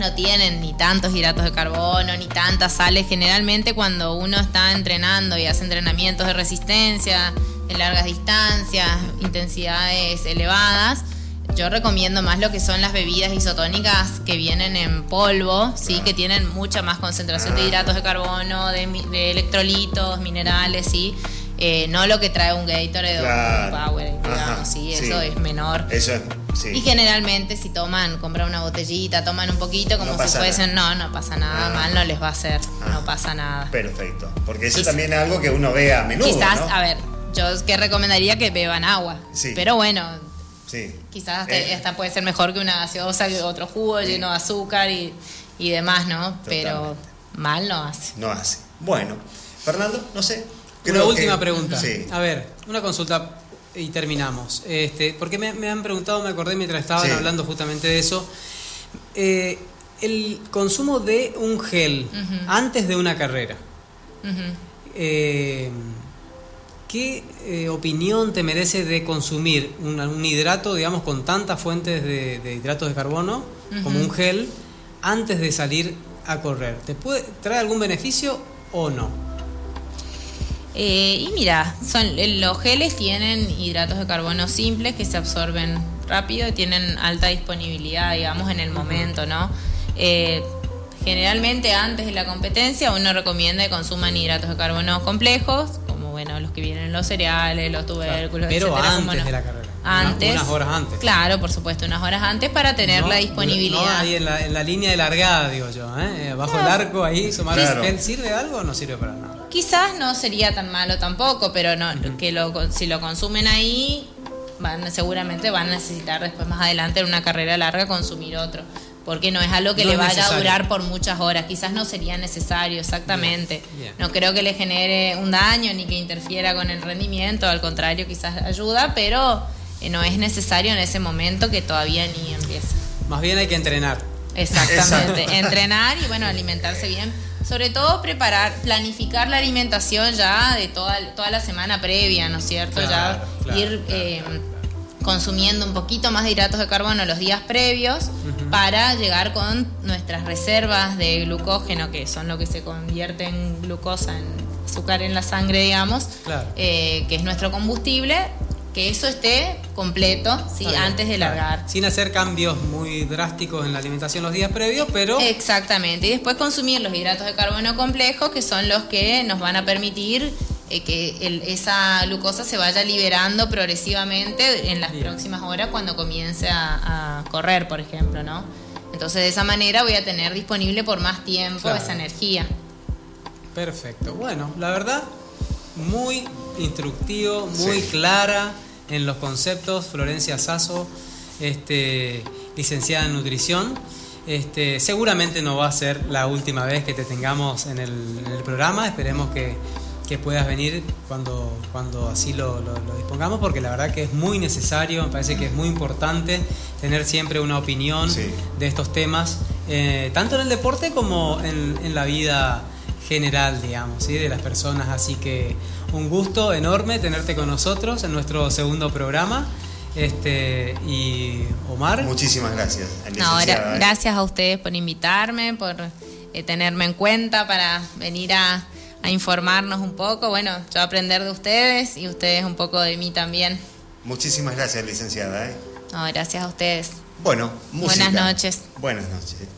no tienen ni tantos hidratos de carbono, ni tantas sales. Generalmente cuando uno está entrenando y hace entrenamientos de resistencia, en largas distancias, intensidades elevadas, yo recomiendo más lo que son las bebidas isotónicas que vienen en polvo, sí, que tienen mucha más concentración de hidratos de carbono, de, de electrolitos, minerales, sí. Eh, no lo que trae un Gatorade o Claro. un Powerade, digamos, sí, sí. eso es menor. Eso es, sí. Y generalmente si toman, compran una botellita, toman un poquito como No si fuesen, no, no pasa nada, Ah. mal no les va a hacer, Ah. no pasa nada. Perfecto. Porque eso Quizás- también es algo que uno ve a menudo. Quizás, ¿no? a ver, yo que recomendaría que beban agua, Sí. pero bueno, Sí. quizás hasta, Eh, hasta puede ser mejor que una gaseosa, que otro jugo lleno de azúcar y, y demás, ¿no? Pero mal no hace. No hace. Bueno, Fernando, no sé. Una última que- pregunta. Sí. A ver, una consulta y terminamos. Este, porque me, me han preguntado, me acordé mientras estaban Sí. hablando justamente de eso. Eh, el consumo de un gel antes de una carrera. Eh, ¿Qué eh, opinión te merece de consumir un, un hidrato, digamos, con tantas fuentes de, de hidratos de carbono, como un gel, antes de salir a correr? ¿Te puede trae algún beneficio o no? Eh, y mira, son, los geles tienen hidratos de carbono simples que se absorben rápido y tienen alta disponibilidad, digamos, en el momento, ¿no? Eh, generalmente antes de la competencia uno recomienda que consuman hidratos de carbono complejos, como bueno, los que vienen en los cereales, los tubérculos, Pero etcétera, antes no- de la carrera. Antes. Unas horas antes. Claro, por supuesto, unas horas antes para tener No, la No disponibilidad. ahí en la, en la línea de largada, digo yo, ¿eh? Bajo el arco ahí, Claro. gel, ¿sirve algo o no sirve para nada? Quizás no sería tan malo tampoco, pero no que lo, con- si lo consumen ahí, van, seguramente van a necesitar después más adelante en una carrera larga consumir otro. Porque no es algo que No le vaya necesario. a durar por muchas horas. Quizás no sería necesario, exactamente. No creo que le genere un daño ni que interfiera con el rendimiento. Al contrario, quizás ayuda, pero eh, no es necesario en ese momento que todavía ni empieza. Más bien hay que entrenar. Exactamente. Exacto. Entrenar y bueno, alimentarse bien. Sobre todo preparar, planificar la alimentación ya de toda, toda la semana previa, ¿no es cierto? Claro, ya claro, ir claro, eh, consumiendo un poquito más de hidratos de carbono los días previos para llegar con nuestras reservas de glucógeno, que son lo que se convierte en glucosa, en azúcar en la sangre, digamos, eh, que es nuestro combustible, que eso esté completo, ¿sí? Bien, antes de largar. Sin hacer cambios muy drásticos en la alimentación los días previos, pero Exactamente. Y después consumir los hidratos de carbono complejos, que son los que nos van a permitir eh, que el- esa glucosa se vaya liberando progresivamente en las Bien. próximas horas cuando comience a, a correr, por ejemplo, ¿no? Entonces de esa manera voy a tener disponible por más tiempo Claro. esa energía. perfecto. Bueno, la verdad, muy instructivo, muy Sí. clara en los conceptos. Florencia Sasso, este, licenciada en nutrición. Este, seguramente no va a ser la última vez que te tengamos en el, en el programa. Esperemos que, que puedas venir cuando, cuando así lo, lo- lo dispongamos, porque la verdad que es muy necesario, me parece que es muy importante tener siempre una opinión Sí. de estos temas, eh, tanto en el deporte como en, en la vida general, digamos, ¿sí? de las personas. Así que un gusto enorme tenerte con nosotros en nuestro segundo programa. Este, y Omar. Muchísimas gracias. No, gracias a ustedes por invitarme, por eh, tenerme en cuenta para venir a, a informarnos un poco. Bueno, yo aprender de ustedes y ustedes un poco de mí también. Muchísimas gracias, licenciada. ¿eh? No, gracias a ustedes. Bueno, música. Buenas noches. Buenas noches.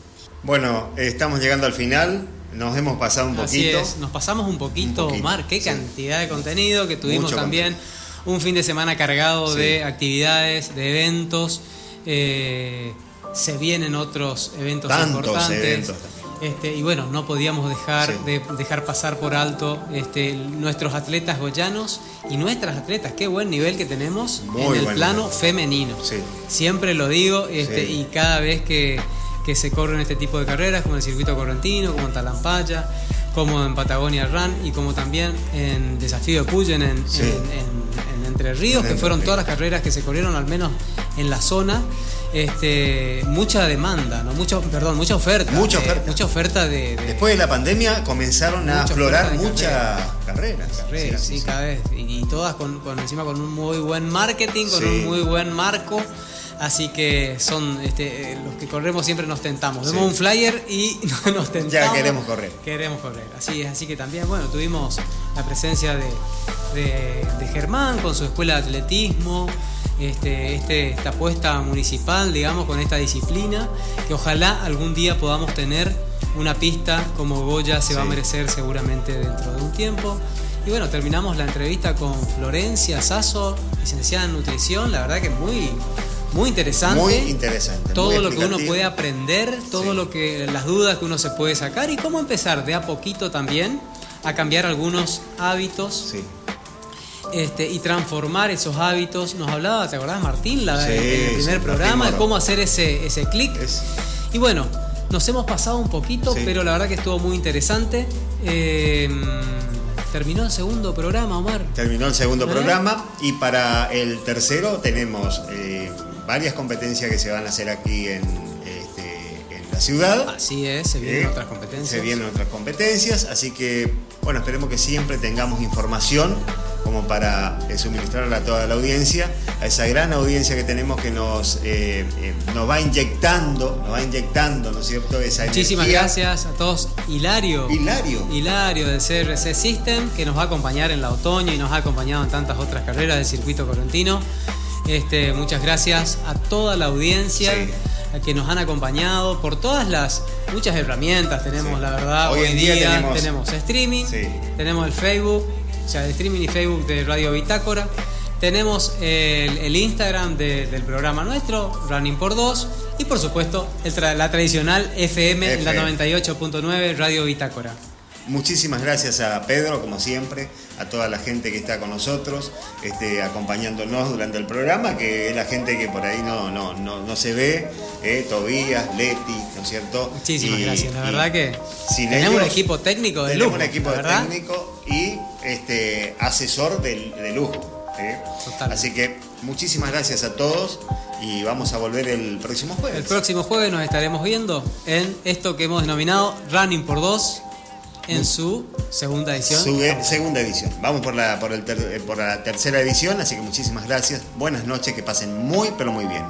Bueno, eh, estamos llegando al final. Nos hemos pasado un Así poquito. es, nos pasamos un poquito, Un poquito, Omar, qué sí. cantidad de contenido que tuvimos Mucho también. Un fin de semana cargado Sí. de actividades, de eventos. eh, se vienen otros eventos Tantos importantes. eventos Este, y bueno, no podíamos dejar Sí. de dejar pasar por alto este, nuestros atletas goyanos y nuestras atletas. Qué buen nivel que tenemos Muy en el plano nivel. femenino. Siempre lo digo este, y cada vez que, que se corren este tipo de carreras, como en el circuito correntino, como en Talampaya, como en Patagonia Run y como también en Desafío de Cuyen en, Sí. en- en- en Entre Ríos, que fueron todas las carreras que se corrieron al menos en la zona. Este, mucha demanda, ¿no? Mucho, perdón, mucha oferta. Mucha de- oferta. mucha oferta de, de- Después de la pandemia comenzaron a de muchas carreras. carreras, Sí, sí, sí, sí. cada vez. Y, y todas con, con encima con un muy buen marketing, con un muy buen marco. Así que son este, eh, los que corremos siempre nos tentamos. Vemos Sí. un flyer y nos tentamos. Ya queremos correr. Queremos correr. Así es. Así que también, bueno, tuvimos la presencia de, de- de Germán con su escuela de atletismo. Este, este, esta apuesta municipal, digamos, con esta disciplina, que ojalá algún día podamos tener una pista como Goya se va a merecer seguramente dentro de un tiempo. Y bueno, terminamos la entrevista con Florencia Sasso, licenciada en nutrición, la verdad que muy, muy interesante. Muy interesante. Todo muy lo que uno puede aprender, todo Sí. lo que las dudas que uno se puede sacar y cómo empezar de a poquito también a cambiar algunos hábitos Sí. este, y transformar esos hábitos. Nos hablaba, ¿te acordás, Martín? La, Sí, el primer programa, de cómo hacer ese, ese clic. Es- Y bueno, nos hemos pasado un poquito, pero la verdad que estuvo muy interesante. Eh, terminó el segundo programa, Omar. Terminó el segundo ¿Eh? programa y para el tercero tenemos eh, varias competencias que se van a hacer aquí en, este, en la ciudad. Así es, se vienen Eh, otras competencias. Se vienen otras competencias, así que bueno, esperemos que siempre tengamos información como para eh, suministrarla a toda la audiencia, a esa gran audiencia que tenemos que nos, eh, eh, nos va inyectando, nos va inyectando, ¿no es cierto? Esa Muchísimas energía. gracias a todos. Hilario. Hilario. Hilario del CRC System, que nos va a acompañar en la otoño y nos ha acompañado en tantas otras carreras del circuito correntino. Este, muchas gracias a toda la audiencia. Sí. a que nos han acompañado por todas las muchas herramientas tenemos Sí. la verdad Hoy hoy, en día día, tenemos- streaming Sí. tenemos el Facebook o sea el streaming y Facebook de Radio Bitácora tenemos el, el Instagram de- del programa nuestro Running por Dos y por supuesto el tra- la tradicional FM, en la FM. 98.9 Radio Bitácora Muchísimas gracias a Pedro, como siempre, a toda la gente que está con nosotros, este, acompañándonos durante el programa, que es la gente que por ahí no, no, no, no se ve, eh, Tobías, Leti, ¿no es cierto? Muchísimas Y- gracias. La verdad que tenemos un equipo técnico de tenemos lujo. un equipo técnico y este, asesor de, de lujo. ¿eh? Así que muchísimas gracias a todos y vamos a volver el próximo jueves. El próximo jueves nos estaremos viendo en esto que hemos denominado Running por Dos en su segunda edición. Su e- segunda edición. Vamos por la, por, el ter- eh, por la tercera edición, así que muchísimas gracias. Buenas noches, que pasen muy, pero muy bien.